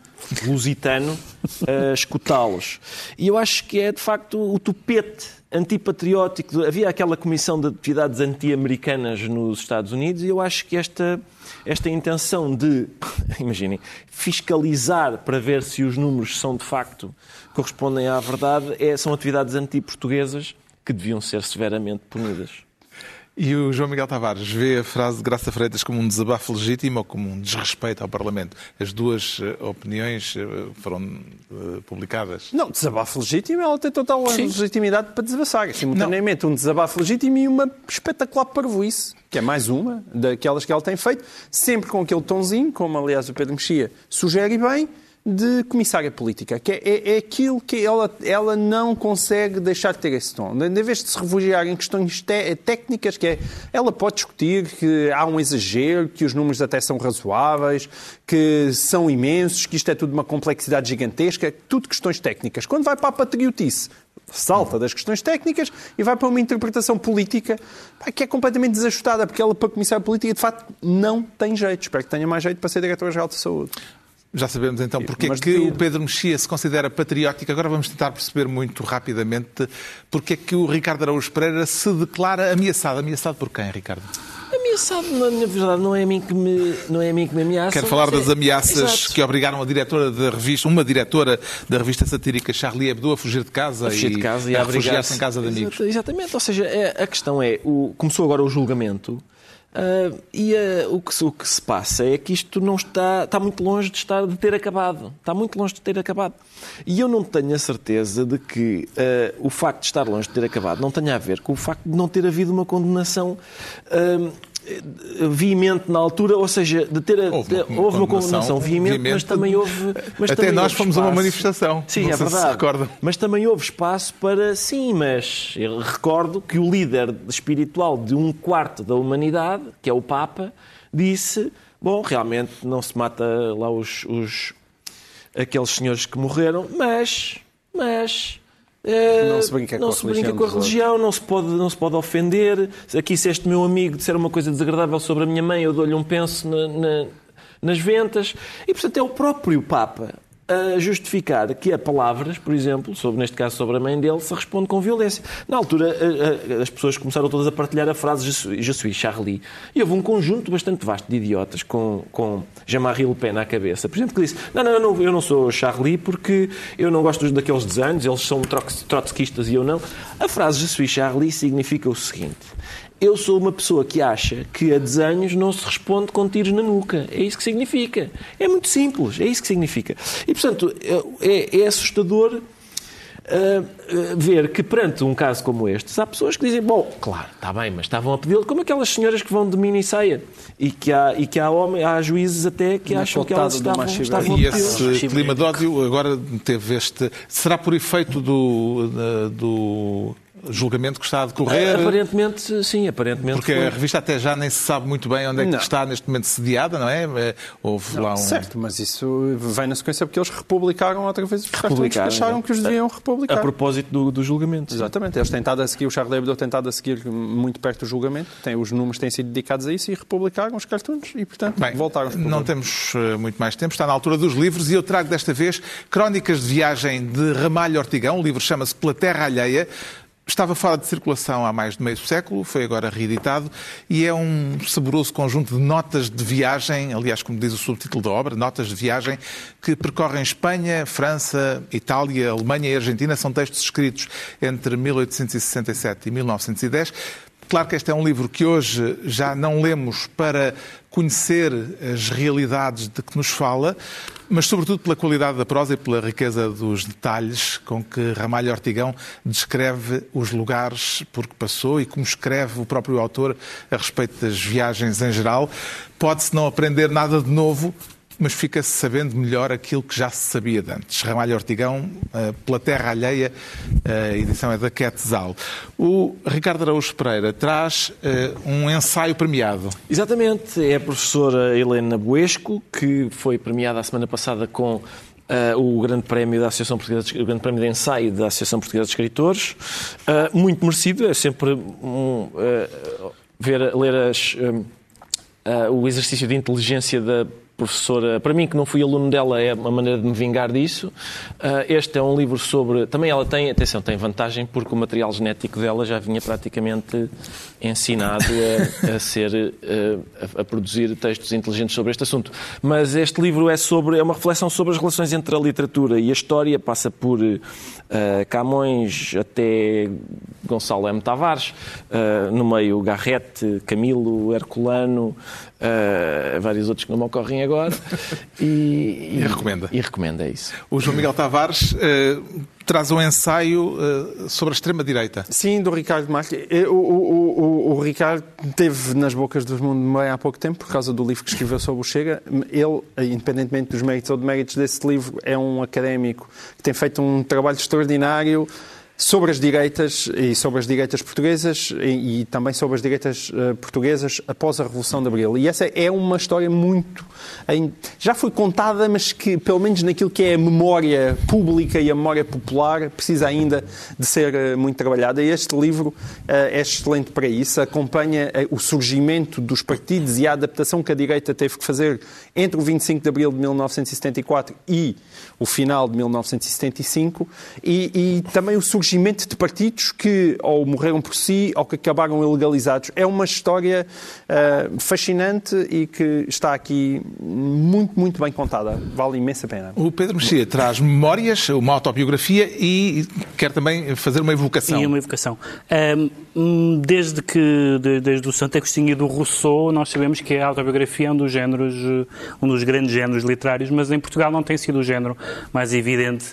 lusitano a escutá-los. E eu acho que é, de facto, o tupete antipatriótico. Havia aquela comissão de atividades anti-americanas nos Estados Unidos e eu acho que esta, esta intenção de, imaginem, fiscalizar para ver se os números são, de facto, correspondem à verdade, é, são atividades anti-portuguesas que deviam ser severamente punidas. E o João Miguel Tavares vê a frase de Graça Freitas como um desabafo legítimo ou como um desrespeito ao Parlamento? As duas eh, opiniões eh, foram uh, publicadas? Não, desabafo legítimo, ela tem total Sim. legitimidade para desabafar. Simultaneamente, um desabafo legítimo e uma espetacular parvoíce, que é mais uma daquelas que ela tem feito, sempre com aquele tonzinho, como aliás o Pedro Mexia sugere bem, de comissária política, que é, é, é, aquilo que ela, ela não consegue deixar de ter esse tom. Em vez de se refugiar em questões te, técnicas, que é, ela pode discutir que há um exagero, que os números até são razoáveis, que são imensos, que isto é tudo uma complexidade gigantesca, tudo questões técnicas. Quando vai para a patriotice, salta das questões técnicas e vai para uma interpretação política que é completamente desajustada, porque ela, para comissária política, de facto, não tem jeito. Espero que tenha mais jeito para ser diretora-geral de saúde. Já sabemos então porque é que o Pedro Mexia se considera patriótico. Agora vamos tentar perceber muito rapidamente porque é que o Ricardo Araújo Pereira se declara ameaçado. Ameaçado por quem, Ricardo? Ameaçado, na verdade, não é a mim que me, não é a mim que me ameaça. Quero falar das ameaças Exato. que obrigaram a diretora da revista, uma diretora da revista satírica Charlie Hebdo a fugir de casa, a fugir e, de casa e a, a refugiar-se em casa de amigos. Exatamente, ou seja, é, a questão é, o, começou agora o julgamento Uh, e uh, o, que, o, que, se passa é que isto não está, está muito longe de, estar, de ter acabado. Está muito longe de ter acabado. E eu não tenho a certeza de que uh, o facto de estar longe de ter acabado não tenha a ver com o facto de não ter havido uma condenação veemente na altura, ou seja, de ter houve uma, houve uma condenação veemente, veemente, mas também houve. Mas até também nós fomos espaço. a uma manifestação. Sim, é verdade. Mas também houve espaço para. Sim, mas recordo que o líder espiritual de um quarto da humanidade, que é o Papa, disse: bom, realmente não se mata lá os, os aqueles senhores que morreram, mas. Mas não se brinca, não com, se a brinca com a religião, não se, pode, não se pode ofender. Aqui, se este meu amigo disser uma coisa desagradável sobre a minha mãe, eu dou-lhe um penso na, na, nas ventas. E, portanto, é o próprio Papa a justificar que a palavras, por exemplo, sobre, neste caso sobre a mãe dele, se responde com violência. Na altura, as pessoas começaram todas a partilhar a frase Je suis Charlie. E houve um conjunto bastante vasto de idiotas com, com Jean-Marie Le Pen à cabeça. Por exemplo, que disse, não, não, não, eu não sou Charlie porque eu não gosto daqueles desenhos, eles são trotskistas e eu não. A frase Je suis Charlie significa o seguinte, eu sou uma pessoa que acha que a desenhos não se responde com tiros na nuca. É isso que significa. É muito simples, é isso que significa. E, portanto, é, é assustador uh, ver que perante um caso como este, há pessoas que dizem, bom, claro, está bem, mas estavam a pedir como aquelas senhoras que vão de mini saia e que há, e que há, homem, há juízes até que Na acham que elas estavam, estavam E esse clima de ódio agora teve este. Será por efeito do, do julgamento que está a decorrer? Aparentemente, sim, aparentemente. Porque foi. a revista até já nem se sabe muito bem onde é que Não. está neste momento sediada, não é? É, Houve lá um. Certo, mas isso vem na sequência porque eles republicaram outra vez os cartões que Republicaram, acharam que os deviam A republicar. propósito do, do julgamento. Exatamente, eles têm estado a seguir, o Charlie Hebdo tem estado a seguir muito perto do julgamento, tem, os números têm sido dedicados a isso e republicaram os cartões e, portanto, Bem, voltaram não temos eh, muito mais tempo, está na altura dos livros e eu trago desta vez Crónicas de Viagem de Ramalho Ortigão. O livro chama-se Pela Terra Alheia. Estava fora de circulação há mais de meio século, foi agora reeditado e é um saboroso conjunto de notas de viagem, aliás, como diz o subtítulo da obra, notas de viagem que percorrem Espanha, França, Itália, Alemanha e Argentina. São textos escritos entre 1867 e 1910. Claro que este é um livro que hoje já não lemos para conhecer as realidades de que nos fala, mas sobretudo pela qualidade da prosa e pela riqueza dos detalhes com que Ramalho Ortigão descreve os lugares por que passou e como escreve o próprio autor a respeito das viagens em geral. Pode-se não aprender nada de novo, mas fica-se sabendo melhor aquilo que já se sabia de antes. Ramalho Ortigão, eh, pela Terra Alheia, a edição é da Quetzal. O Ricardo Araújo Pereira traz eh, um ensaio premiado. Exatamente, é a professora Helena Buesco, que foi premiada a semana passada com eh, o Grande Prémio da Associação Portuguesa de, o Grande Prémio de Ensaio da Associação Portuguesa de Escritores. Eh, muito merecido, é sempre um, eh, ver, ler as, eh, eh, o exercício de inteligência da professora, para mim que não fui aluno dela, é uma maneira de me vingar disso. Ah, este é um livro sobre. Também ela tem, atenção, tem vantagem porque o material genético dela já vinha praticamente ensinado a, a ser a, a produzir textos inteligentes sobre este assunto. Mas este livro é sobre é uma reflexão sobre as relações entre a literatura e a história, passa por ah, Camões até Gonçalo M. Tavares, ah, no meio Garrete, Camilo, Herculano, ah, vários outros que não me ocorrem agora. E, E recomenda. E recomenda, é isso. O João Miguel Tavares eh, traz um ensaio eh, sobre a extrema-direita. Sim, do Ricardo Marques. Eh, O, o, o, o Ricardo teve nas bocas do mundo bem há pouco tempo, por causa do livro que escreveu sobre o Chega. Ele, independentemente dos méritos ou deméritos desse livro, é um académico que tem feito um trabalho extraordinário sobre as direitas e sobre as direitas portuguesas e, e também sobre as direitas eh, portuguesas após a Revolução de Abril. E essa é uma história muito. em- já foi contada, mas que, pelo menos naquilo que é a memória pública e a memória popular, precisa ainda de ser eh, muito trabalhada. E este livro eh, é excelente para isso. Acompanha o surgimento dos partidos e a adaptação que a direita teve que fazer entre o 25 de abril de 1974 e o final de 1975 e, e também o surgimento de partidos que ou morreram por si ou que acabaram ilegalizados. É uma história eh, fascinante e que está aqui muito, muito bem contada. Vale imensa pena. O Pedro Mexia traz memórias, uma autobiografia e quer também fazer uma evocação. E uma evocação. Hum, desde que, de- desde o Santo Agostinho e do Rousseau, nós sabemos que a autobiografia é um dos géneros, eh, um dos grandes géneros literários, mas em Portugal não tem sido o género mais evidente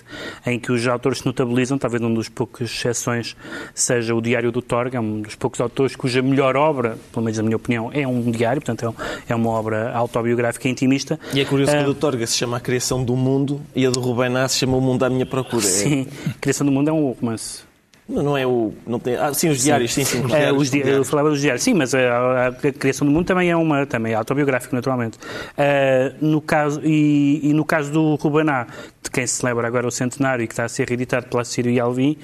em que os autores se notabilizam. Talvez um dos poucas exceções seja o Diário do Torga, um dos poucos autores cuja melhor obra, pelo menos na minha opinião, é um diário, portanto é é uma obra autobiográfica intimista. E é curioso que Ah, a do Torga se chama A Criação do Mundo e a do Rubén Ná se chama O Mundo à Minha Procura. É- Sim, a Criação do Mundo é um romance. Não, não é o. Não tem, ah, sim, os diários, sim, sim. os É, diários, os di- eu falava dos diários, sim, mas a, a criação do mundo também é uma também é autobiográfico, naturalmente. Ah, no caso, e, e no caso do Rubaná, de quem se celebra agora o centenário e que está a ser reeditado pela Sírio e Alvim,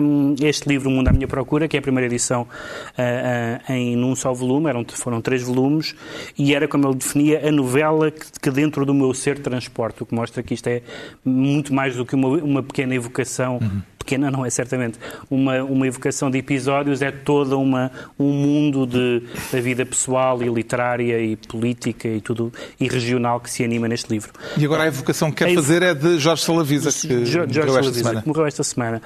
hum, este livro, O Mundo à Minha Procura, que é a primeira edição ah, ah, em num só volume, eram, foram três volumes, e era, como ele definia, a novela que, que dentro do meu ser transporta, o que mostra que isto é muito mais do que uma, uma pequena evocação pequena não é certamente uma, uma evocação de episódios, é toda uma um mundo de, da vida pessoal e literária e política e tudo e regional que se anima neste livro. E agora a evocação que quer fazer é de Jorge Salavisa, que Jo- morreu esta Salavisa, semana. que morreu esta semana.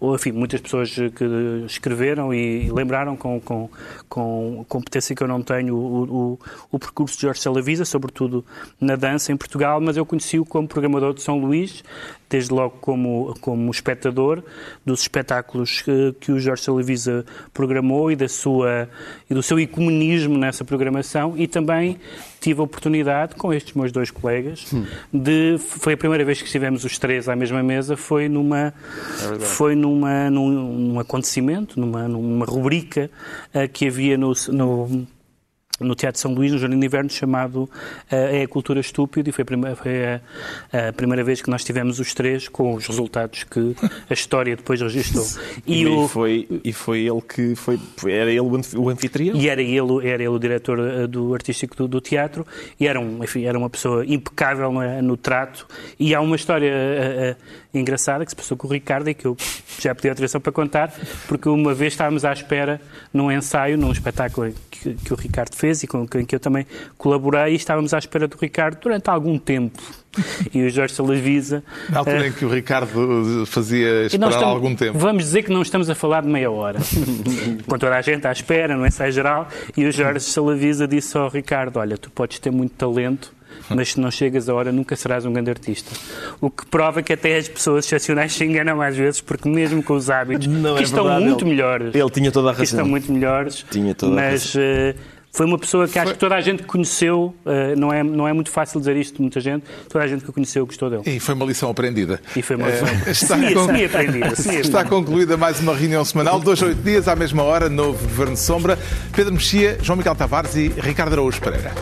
Ou, enfim, muitas pessoas que escreveram e lembraram com, com, com competência que eu não tenho o, o, o percurso de Jorge Salavisa, sobretudo na dança em Portugal, mas eu conheci-o como programador de São Luís desde logo como, como espectador dos espetáculos que, que o Jorge Salavisa programou e, da sua, e do seu ecumenismo nessa programação e também tive a oportunidade, com estes meus dois colegas, de. Foi a primeira vez que estivemos os três à mesma mesa, foi numa. foi numa, num, num acontecimento, numa, numa rubrica uh, que havia no, no no Teatro São Luís, no Jardim de Inverno, chamado uh, É a Cultura Estúpido, e foi, a primeira, foi a, a, primeira vez que nós tivemos os três com os resultados que a história depois registrou. E, e, o, foi, e foi ele que foi, era ele o anfitrião? E era ele, era ele o diretor uh, do artístico do, do, teatro, e era, um, enfim, era uma pessoa impecável no, no trato, e há uma história uh, engraçada que se passou com o Ricardo e que eu já pedi autorização para contar, porque uma vez estávamos à espera num ensaio, num espetáculo que, que o Ricardo fez, fez e com quem eu também colaborei e estávamos à espera do Ricardo durante algum tempo. E o Jorge Salavisa... Na altura em que o Ricardo fazia esperar estamos, algum tempo. Vamos dizer que não estamos a falar de meia hora. com toda a gente à espera, no ensaio geral, e o Jorge Salavisa disse ao Ricardo, olha, tu podes ter muito talento, mas se não chegas a hora nunca serás um grande artista. O que prova que até as pessoas excepcionais se enganam às vezes, porque mesmo com os hábitos, não que é estão verdade, muito ele, melhores. Ele tinha toda a razão. Que estão muito melhores. Tinha toda mas, a razão. Uh, foi uma pessoa que acho que toda a gente conheceu, uh, não, é, não é muito fácil dizer isto de muita gente, toda a gente que o conheceu gostou dele. E foi uma lição aprendida. E foi uma lição uh, está semi, semi aprendida. Semi está concluída mais uma reunião semanal, dois a oito dias, à mesma hora, novo Governo de Sombra. Pedro Mexia, João Miguel Tavares e Ricardo Araújo Pereira.